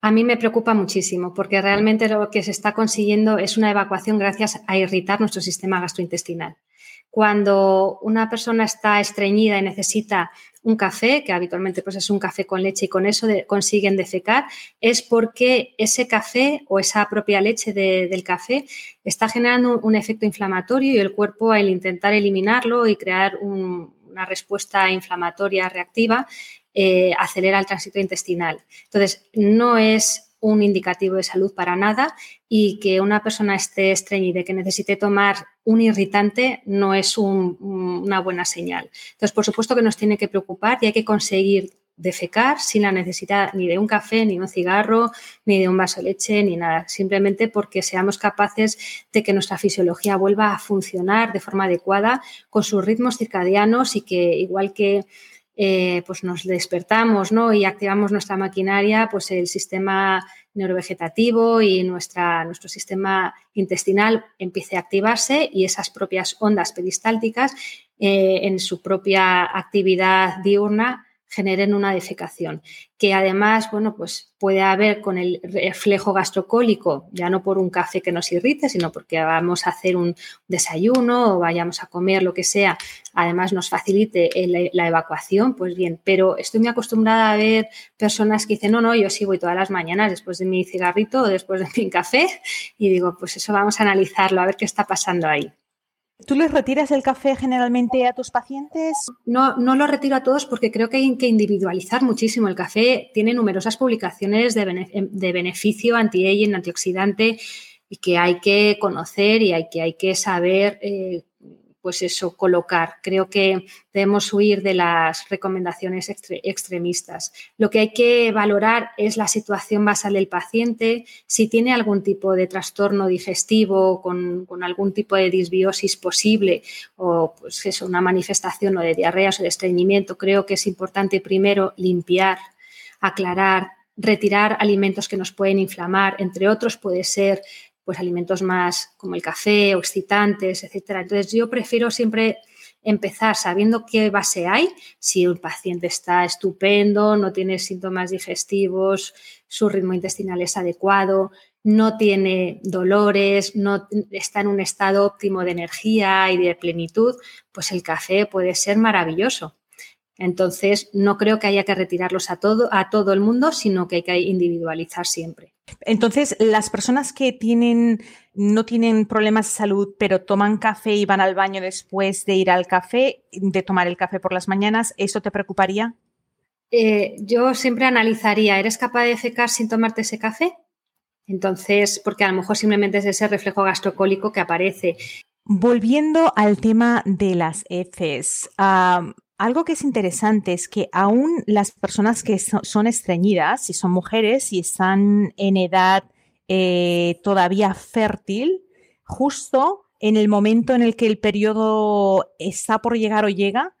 Speaker 3: A mí me preocupa muchísimo porque realmente lo que se está consiguiendo es una evacuación gracias a irritar nuestro sistema gastrointestinal. Cuando una persona está estreñida y necesita un café, que habitualmente pues es un café con leche y con eso consiguen defecar, es porque ese café o esa propia leche del café está generando un, efecto inflamatorio y el cuerpo al intentar eliminarlo y crear una respuesta inflamatoria reactiva eh, acelera el tránsito intestinal. Entonces, no es un indicativo de salud para nada y que una persona esté estreñida que necesite tomar un irritante no es una buena señal. Entonces, por supuesto que nos tiene que preocupar y hay que conseguir defecar sin la necesidad ni de un café, ni de un cigarro, ni de un vaso de leche, ni nada. Simplemente porque seamos capaces de que nuestra fisiología vuelva a funcionar de forma adecuada con sus ritmos circadianos y que igual que eh, pues nos despertamos ¿no? y activamos nuestra maquinaria, pues el sistema neurovegetativo y nuestra, nuestro sistema intestinal empiece a activarse y esas propias ondas peristálticas eh, en su propia actividad diurna generen una defecación, que además, bueno, pues puede haber con el reflejo gastrocólico, ya no por un café que nos irrite, sino porque vamos a hacer un desayuno o vayamos a comer lo que sea, además nos facilite la evacuación, pues bien, pero estoy muy acostumbrada a ver personas que dicen, no, no, yo sí voy todas las mañanas después de mi cigarrito o después de mi café y digo, pues eso vamos a analizarlo, a ver qué está pasando ahí.
Speaker 2: ¿Tú les retiras el café generalmente a tus pacientes?
Speaker 3: No, no lo retiro a todos porque creo que hay que individualizar muchísimo. El café tiene numerosas publicaciones de, beneficio anti-aging, antioxidante y que hay que conocer y hay que, hay que saber eh, pues eso, colocar. Creo que debemos huir de las recomendaciones extremistas. Lo que hay que valorar es la situación basal del paciente, si tiene algún tipo de trastorno digestivo con, algún tipo de disbiosis posible o pues eso, una manifestación o de diarreas o de estreñimiento. Creo que es importante primero limpiar, aclarar, retirar alimentos que nos pueden inflamar, entre otros puede ser pues alimentos más como el café excitantes, etcétera. Entonces yo prefiero siempre empezar sabiendo qué base hay, si el paciente está estupendo, no tiene síntomas digestivos, su ritmo intestinal es adecuado, no tiene dolores, no está en un estado óptimo de energía y de plenitud, pues el café puede ser maravilloso. Entonces, no creo que haya que retirarlos a todo, a todo el mundo, sino que hay que individualizar siempre.
Speaker 2: Entonces, las personas que tienen, no tienen problemas de salud, pero toman café y van al baño después de ir al café, de tomar el café por las mañanas, ¿eso te preocuparía?
Speaker 3: Eh, yo siempre analizaría, ¿eres capaz de secar sin tomarte ese café? Entonces, porque a lo mejor simplemente es ese reflejo gastrocólico que aparece.
Speaker 2: Volviendo al tema de las heces, algo que es interesante es que aún las personas que son estreñidas, si son mujeres y están en edad eh, todavía fértil, justo en el momento en el que el periodo está por llegar o llega,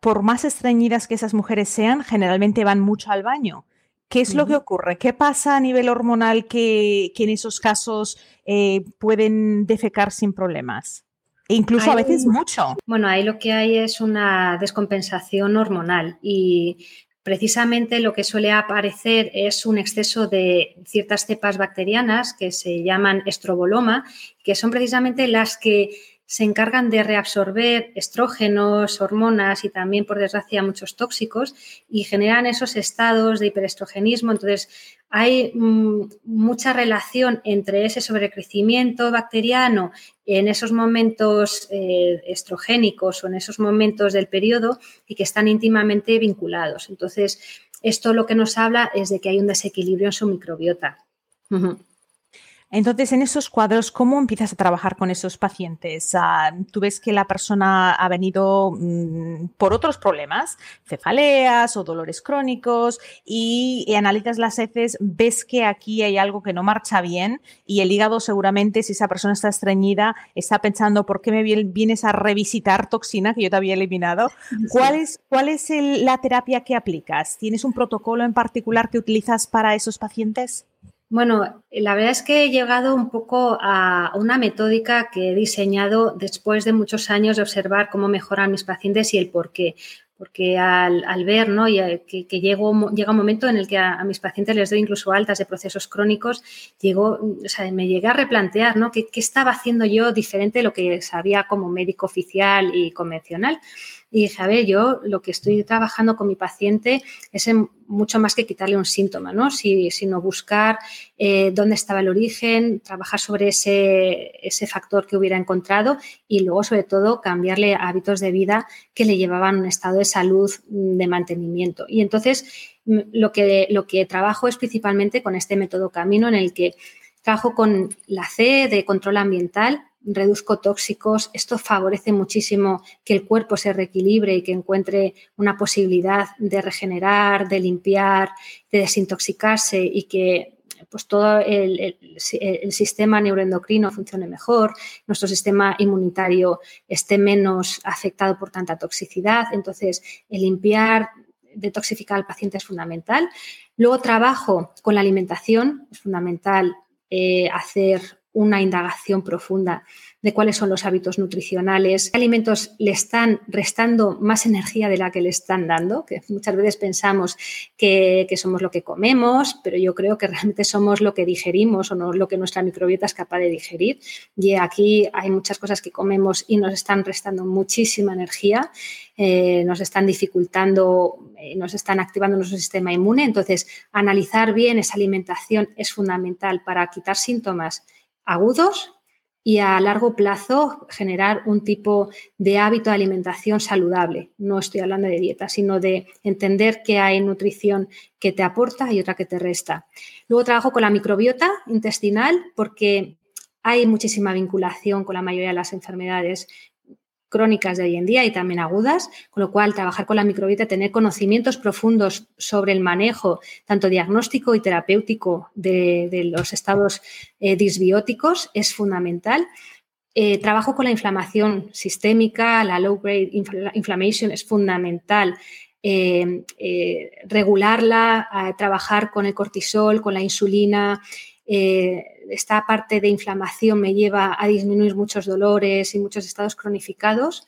Speaker 2: por más estreñidas que esas mujeres sean, generalmente van mucho al baño. ¿Qué es lo que ocurre? ¿Qué pasa a nivel hormonal que, en esos casos eh, pueden defecar sin problemas? E incluso a veces mucho.
Speaker 3: Bueno, ahí lo que hay es una descompensación hormonal y precisamente lo que suele aparecer es un exceso de ciertas cepas bacterianas que se llaman estroboloma, que son precisamente las que se encargan de reabsorber estrógenos, hormonas y también, por desgracia, muchos tóxicos y generan esos estados de hiperestrogenismo. Entonces, hay mm, mucha relación entre ese sobrecrecimiento bacteriano en esos momentos eh, estrogénicos o en esos momentos del periodo y que están íntimamente vinculados. Entonces, esto lo que nos habla es de que hay un desequilibrio en su microbiota.
Speaker 2: Entonces, en esos cuadros, ¿cómo empiezas a trabajar con esos pacientes? Ah, Tú ves que la persona ha venido mm, por otros problemas, cefaleas o dolores crónicos, y, analizas las heces, ves que aquí hay algo que no marcha bien y el hígado seguramente, si esa persona está estreñida, está pensando, ¿por qué me vienes a revisitar toxina que yo te había eliminado? ¿Cuál es, cuál es la terapia que aplicas? ¿Tienes un protocolo en particular que utilizas para esos pacientes?
Speaker 3: Bueno, la verdad es que he llegado un poco a una metódica que he diseñado después de muchos años de observar cómo mejoran mis pacientes y el por qué. Porque al, ver ¿no? y que, llega un momento en el que a, mis pacientes les doy incluso altas de procesos crónicos, llego, o sea, me llegué a replantear ¿no? ¿Qué, qué estaba haciendo yo diferente de lo que sabía como médico oficial y convencional. Y dije, a ver, yo lo que estoy trabajando con mi paciente es mucho más que quitarle un síntoma, ¿no? sino buscar eh, dónde estaba el origen, trabajar sobre ese, ese factor que hubiera encontrado y luego, sobre todo, cambiarle hábitos de vida que le llevaban a un estado de salud mm, de mantenimiento. Y entonces, mm, lo que, lo que trabajo es principalmente con este método camino en el que trabajo con la C de control ambiental, reduzco tóxicos. Esto favorece muchísimo que el cuerpo se reequilibre y que encuentre una posibilidad de regenerar, de limpiar, de desintoxicarse y que pues todo el, sistema neuroendocrino funcione mejor, nuestro sistema inmunitario esté menos afectado por tanta toxicidad. Entonces, el limpiar, detoxificar al paciente es fundamental. Luego trabajo con la alimentación, es fundamental eh, hacer una indagación profunda de cuáles son los hábitos nutricionales, qué alimentos le están restando más energía de la que le están dando, que muchas veces pensamos que, somos lo que comemos, pero yo creo que realmente somos lo que digerimos o no lo que nuestra microbiota es capaz de digerir. Y aquí hay muchas cosas que comemos y nos están restando muchísima energía, eh, nos están dificultando, eh, nos están activando nuestro sistema inmune. Entonces, analizar bien esa alimentación es fundamental para quitar síntomas agudos y a largo plazo generar un tipo de hábito de alimentación saludable. No estoy hablando de dieta, sino de entender que hay nutrición que te aporta y otra que te resta. Luego trabajo con la microbiota intestinal porque hay muchísima vinculación con la mayoría de las enfermedades crónicas de hoy en día y también agudas, con lo cual trabajar con la microbiota, tener conocimientos profundos sobre el manejo, tanto diagnóstico y terapéutico de, los estados eh, disbióticos es fundamental. Eh, trabajo con la inflamación sistémica, la low grade inflammation es fundamental. Eh, regularla, trabajar con el cortisol, con la insulina, esta parte de inflamación me lleva a disminuir muchos dolores y muchos estados cronificados.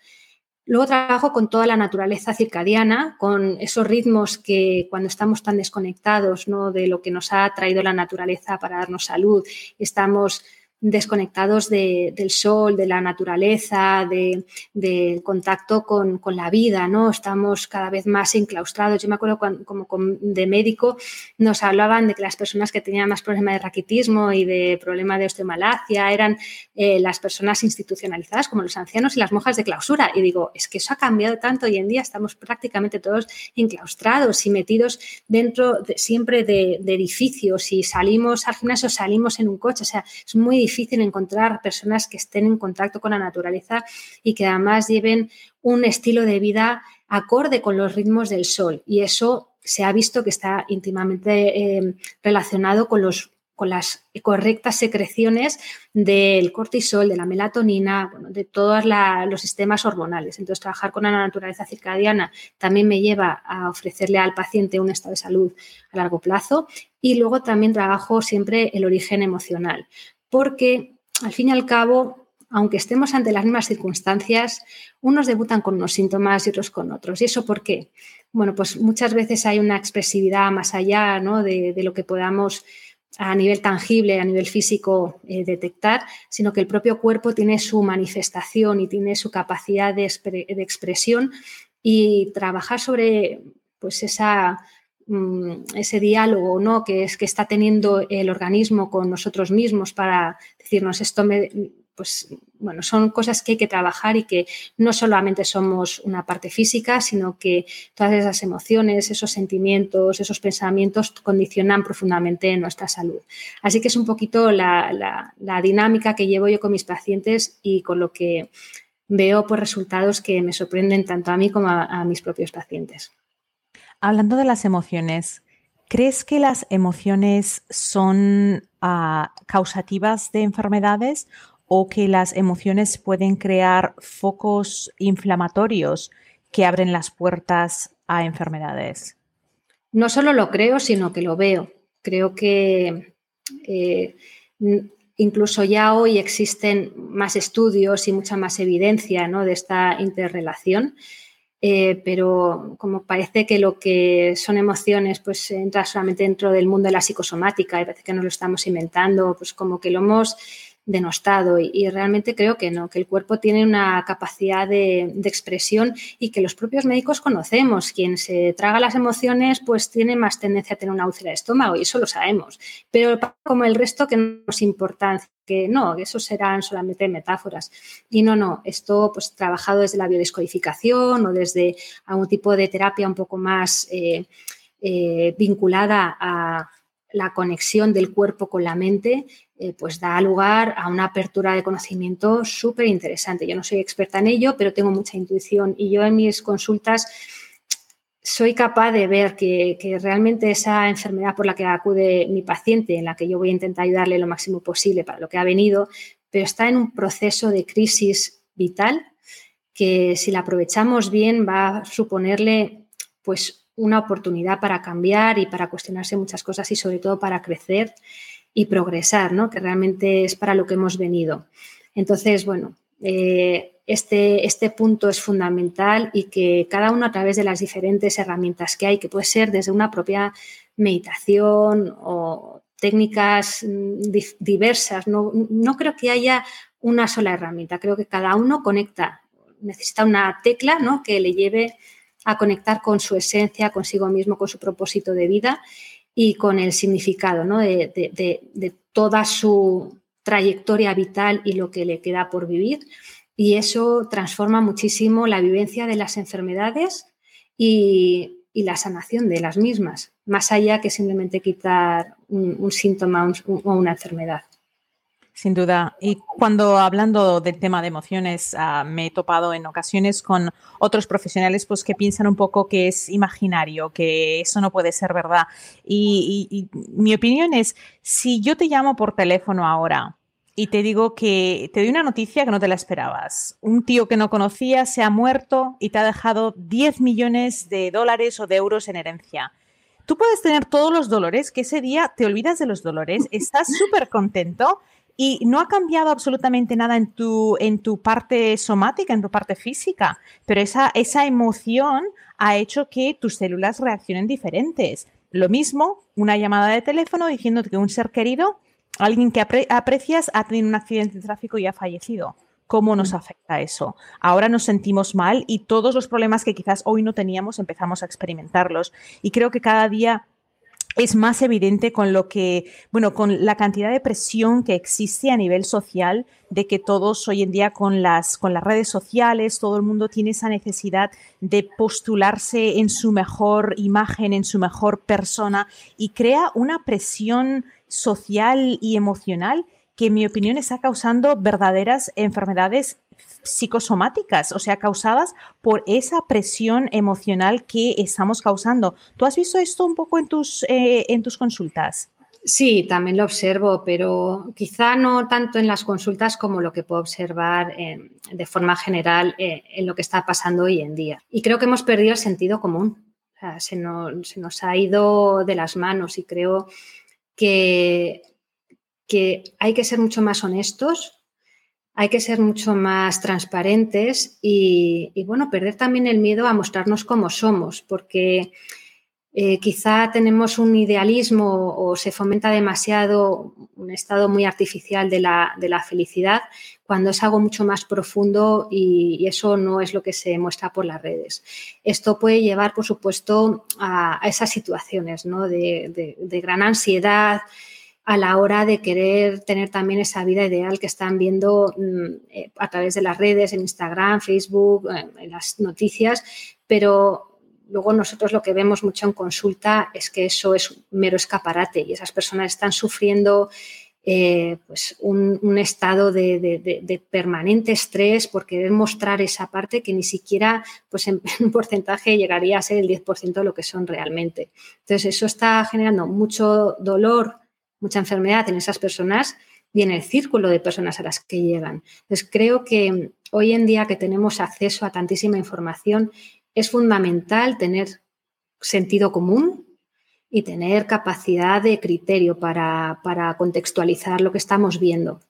Speaker 3: Luego trabajo con toda la naturaleza circadiana, con esos ritmos que cuando estamos tan desconectados ¿no? de lo que nos ha traído la naturaleza para darnos salud, estamos desconectados del sol, de la naturaleza, del contacto con, la vida, ¿no? Estamos cada vez más enclaustrados. Yo me acuerdo cuando, como de médico nos hablaban de que las personas que tenían más problemas de raquitismo y de problema de osteomalacia eran eh, las personas institucionalizadas, como los ancianos y las monjas de clausura. Y digo, es que eso ha cambiado tanto. Hoy en día estamos prácticamente todos enclaustrados y metidos dentro siempre de, de edificios y salimos al gimnasio, salimos en un coche. O sea, es muy difícil encontrar personas que estén en contacto con la naturaleza y que además lleven un estilo de vida acorde con los ritmos del sol. Y eso se ha visto que está íntimamente eh, relacionado con los con las correctas secreciones del cortisol, de la melatonina, de todos los sistemas hormonales. Entonces, trabajar con la naturaleza circadiana también me lleva a ofrecerle al paciente un estado de salud a largo plazo. Y luego también trabajo siempre el origen emocional porque al fin y al cabo, aunque estemos ante las mismas circunstancias, unos debutan con unos síntomas y otros con otros. ¿Y eso por qué? Bueno, pues muchas veces hay una expresividad más allá de, lo que podamos a nivel tangible, a nivel físico eh, detectar, sino que el propio cuerpo tiene su manifestación y tiene su capacidad de, de expresión y trabajar sobre pues esa ese diálogo ¿no? que, es, que está teniendo el organismo con nosotros mismos para decirnos esto pues bueno, son cosas que hay que trabajar y que no solamente somos una parte física, sino que todas esas emociones, esos sentimientos, esos pensamientos condicionan profundamente nuestra salud. Así que es un poquito la, dinámica que llevo yo con mis pacientes y con lo que veo por resultados que me sorprenden tanto a mí como a mis propios pacientes.
Speaker 2: Hablando de las emociones, ¿crees que las emociones son ah, causativas de enfermedades o que las emociones pueden crear focos inflamatorios que abren las puertas a enfermedades?
Speaker 3: No solo lo creo, sino que lo veo. Creo que eh, incluso ya hoy existen más estudios y mucha más evidencia de esta interrelación. Eh, pero como parece que lo que son emociones pues entra solamente dentro del mundo de la psicosomática y parece que nos lo estamos inventando, pues como que lo hemos denostado y, realmente creo que no, que el cuerpo tiene una capacidad de, expresión y que los propios médicos conocemos. Quien se traga las emociones pues tiene más tendencia a tener una úlcera de estómago y eso lo sabemos, pero como el resto que no es importante que no, eso serán solamente metáforas. Y no, no, esto pues trabajado desde la biodescodificación o desde algún tipo de terapia un poco más eh, eh, vinculada a la conexión del cuerpo con la mente, eh, pues da lugar a una apertura de conocimiento súper interesante. Yo no soy experta en ello, pero tengo mucha intuición y yo en mis consultas soy capaz de ver que, realmente esa enfermedad por la que acude mi paciente, en la que yo voy a intentar ayudarle lo máximo posible para lo que ha venido, pero está en un proceso de crisis vital que si la aprovechamos bien va a suponerle pues una oportunidad para cambiar y para cuestionarse muchas cosas y sobre todo para crecer y progresar, ¿no? que realmente es para lo que hemos venido. Entonces, bueno, eh, este, este punto es fundamental y que cada uno a través de las diferentes herramientas que hay, que puede ser desde una propia meditación o técnicas mm, diversas, no, no creo que haya una sola herramienta, creo que cada uno conecta, necesita una tecla ¿no? que le lleve a conectar con su esencia, consigo mismo, con su propósito de vida y con el significado ¿no? de, de, toda su trayectoria vital y lo que le queda por vivir. Y eso transforma muchísimo la vivencia de las enfermedades y, y la sanación de las mismas, más allá que simplemente quitar un, síntoma o una enfermedad.
Speaker 2: Sin duda. Y cuando hablando del tema de emociones, ah, me he topado en ocasiones con otros profesionales pues, que piensan un poco que es imaginario, que eso no puede ser verdad. y mi opinión es, si yo te llamo por teléfono ahora y te digo que te doy una noticia que no te la esperabas. Un tío que no conocías se ha muerto y te ha dejado 10 millones de dólares o de euros en herencia. Tú puedes tener todos los dolores, que ese día te olvidas de los dolores, estás súper contento y no ha cambiado absolutamente nada en tu, en tu parte somática, en tu parte física, pero esa, esa emoción ha hecho que tus células reaccionen diferentes. Lo mismo, una llamada de teléfono diciéndote que un ser querido alguien que aprecias ha tenido un accidente de tráfico y ha fallecido. ¿Cómo nos mm. afecta eso? Ahora nos sentimos mal y todos los problemas que quizás hoy no teníamos empezamos a experimentarlos. Y creo que cada día es más evidente con lo que, bueno, con la cantidad de presión que existe a nivel social de que todos hoy en día con las, con las redes sociales, todo el mundo tiene esa necesidad de postularse en su mejor imagen, en su mejor persona y crea una presión social y emocional que en mi opinión está causando verdaderas enfermedades psicosomáticas, o sea, causadas por esa presión emocional que estamos causando. ¿Tú has visto esto un poco en tus, eh, en tus consultas?
Speaker 3: Sí, también lo observo, pero quizá no tanto en las consultas como lo que puedo observar de forma general eh, en lo que está pasando hoy en día. Y creo que hemos perdido el sentido común. se, se nos ha ido de las manos y creo que, que hay que ser mucho más honestos, hay que ser mucho más transparentes y, bueno, perder también el miedo a mostrarnos como somos, porque eh, quizá tenemos un idealismo o se fomenta demasiado un estado muy artificial de la, felicidad cuando es algo mucho más profundo y, eso no es lo que se muestra por las redes. Esto puede llevar, por supuesto, a, esas situaciones de, gran ansiedad a la hora de querer tener también esa vida ideal que están viendo mm, eh, a través de las redes, en Instagram, Facebook, eh, en las noticias, pero luego nosotros lo que vemos mucho en consulta es que eso es mero escaparate y esas personas están sufriendo eh, pues un, estado de, permanente estrés por querer mostrar esa parte que ni siquiera pues en, un porcentaje llegaría a ser el 10% de lo que son realmente. Entonces eso está generando mucho dolor, mucha enfermedad en esas personas y en el círculo de personas a las que llegan. Entonces creo que hoy en día que tenemos acceso a tantísima información es fundamental tener sentido común y tener capacidad de criterio para, contextualizar lo que estamos viendo.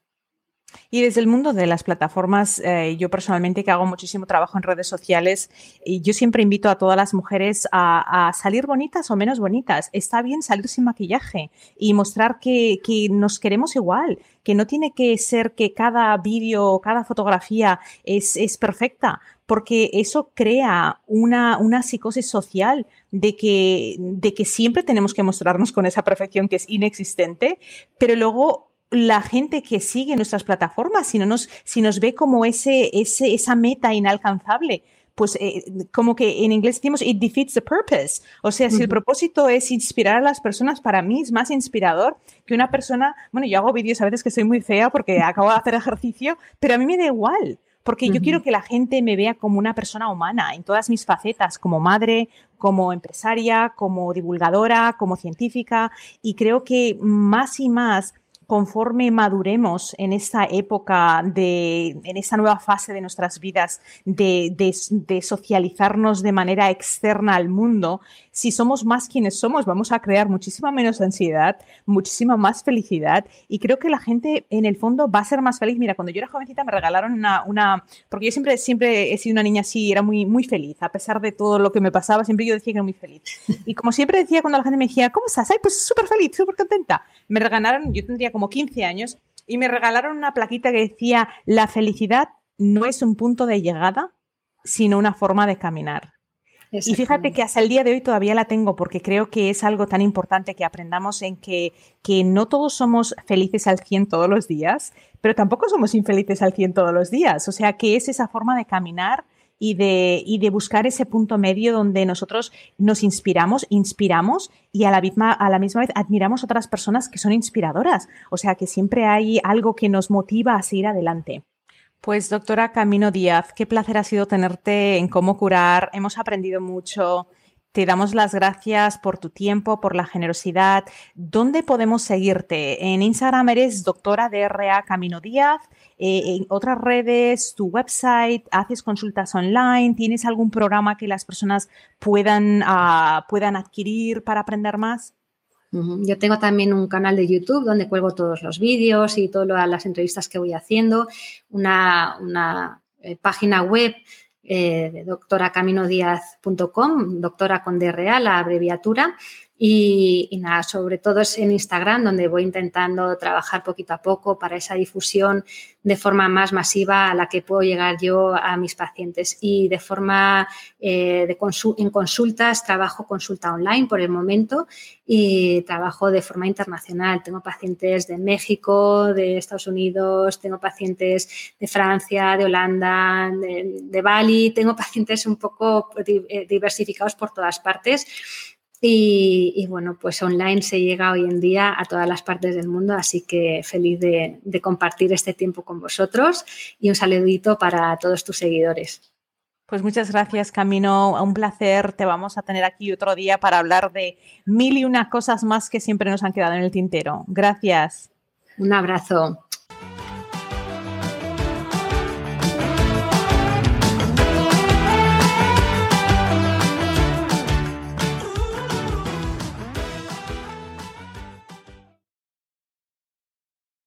Speaker 2: Y desde el mundo de las plataformas, eh, yo personalmente que hago muchísimo trabajo en redes sociales, y yo siempre invito a todas las mujeres a, salir bonitas o menos bonitas. Está bien salir sin maquillaje y mostrar que, nos queremos igual, que no tiene que ser que cada vídeo, cada fotografía es, es perfecta porque eso crea una, una psicosis social de que, de que siempre tenemos que mostrarnos con esa perfección que es inexistente, pero luego la gente que sigue nuestras plataformas, si, no nos, si nos ve como ese, ese, esa meta inalcanzable, pues eh, como que en inglés decimos it defeats the purpose. O sea, si el propósito es inspirar a las personas, para mí es más inspirador que una persona, bueno, yo hago vídeos a veces que soy muy fea porque acabo de hacer ejercicio, pero a mí me da igual porque yo quiero que la gente me vea como una persona humana en todas mis facetas, como madre, como empresaria, como divulgadora, como científica, y creo que más y más conforme maduremos en esta época, de, en esta nueva fase de nuestras vidas, de, de, socializarnos de manera externa al mundo, si somos más quienes somos, vamos a crear muchísima menos ansiedad, muchísima más felicidad y creo que la gente en el fondo va a ser más feliz. Mira, cuando yo era jovencita me regalaron una, una porque yo siempre, siempre he sido una niña así, era muy, muy feliz, a pesar de todo lo que me pasaba, siempre yo decía que era muy feliz. Y como siempre decía cuando la gente me decía, ¿cómo estás? Ay, pues súper feliz, súper contenta. Me regalaron, yo tendría como 15 años, y me regalaron una plaquita que decía, la felicidad no es un punto de llegada, sino una forma de caminar. Y fíjate que hasta el día de hoy todavía la tengo porque creo que es algo tan importante que aprendamos en que, que no todos somos felices al 100 todos los días, pero tampoco somos infelices al 100 todos los días. O sea, que es esa forma de caminar y de, y de buscar ese punto medio donde nosotros nos inspiramos, inspiramos y a la, misma, a la misma vez admiramos otras personas que son inspiradoras. O sea, que siempre hay algo que nos motiva a seguir adelante. Pues doctora Camino Díaz, qué placer ha sido tenerte en cómo curar. Hemos aprendido mucho. Te damos las gracias por tu tiempo, por la generosidad. ¿Dónde podemos seguirte? En Instagram eres doctora DRA Camino Díaz. Eh, en otras redes, tu website, haces consultas online, ¿tienes algún programa que las personas puedan, ah, puedan adquirir para aprender más?
Speaker 3: Yo tengo también un canal de YouTube donde cuelgo todos los vídeos y todas las entrevistas que voy haciendo, una, eh, página web eh, doctoracaminodiaz.com, doctora con DRA, la abreviatura, y, nada, sobre todo es en Instagram donde voy intentando trabajar poquito a poco para esa difusión de forma más masiva a la que puedo llegar yo a mis pacientes. Y de forma eh, de en consultas trabajo consulta online por el momento y trabajo de forma internacional. Tengo pacientes de México, de Estados Unidos, tengo pacientes de Francia, de Holanda, de, de Bali, tengo pacientes un poco eh, diversificados por todas partes y, bueno, pues online se llega hoy en día a todas las partes del mundo, así que feliz de, de compartir este tiempo con vosotros y un saludito para todos tus seguidores.
Speaker 2: Pues muchas gracias, Camino. Un placer. Te vamos a tener aquí otro día para hablar de mil y una cosas más que siempre nos han quedado en el tintero. Gracias.
Speaker 3: Un abrazo.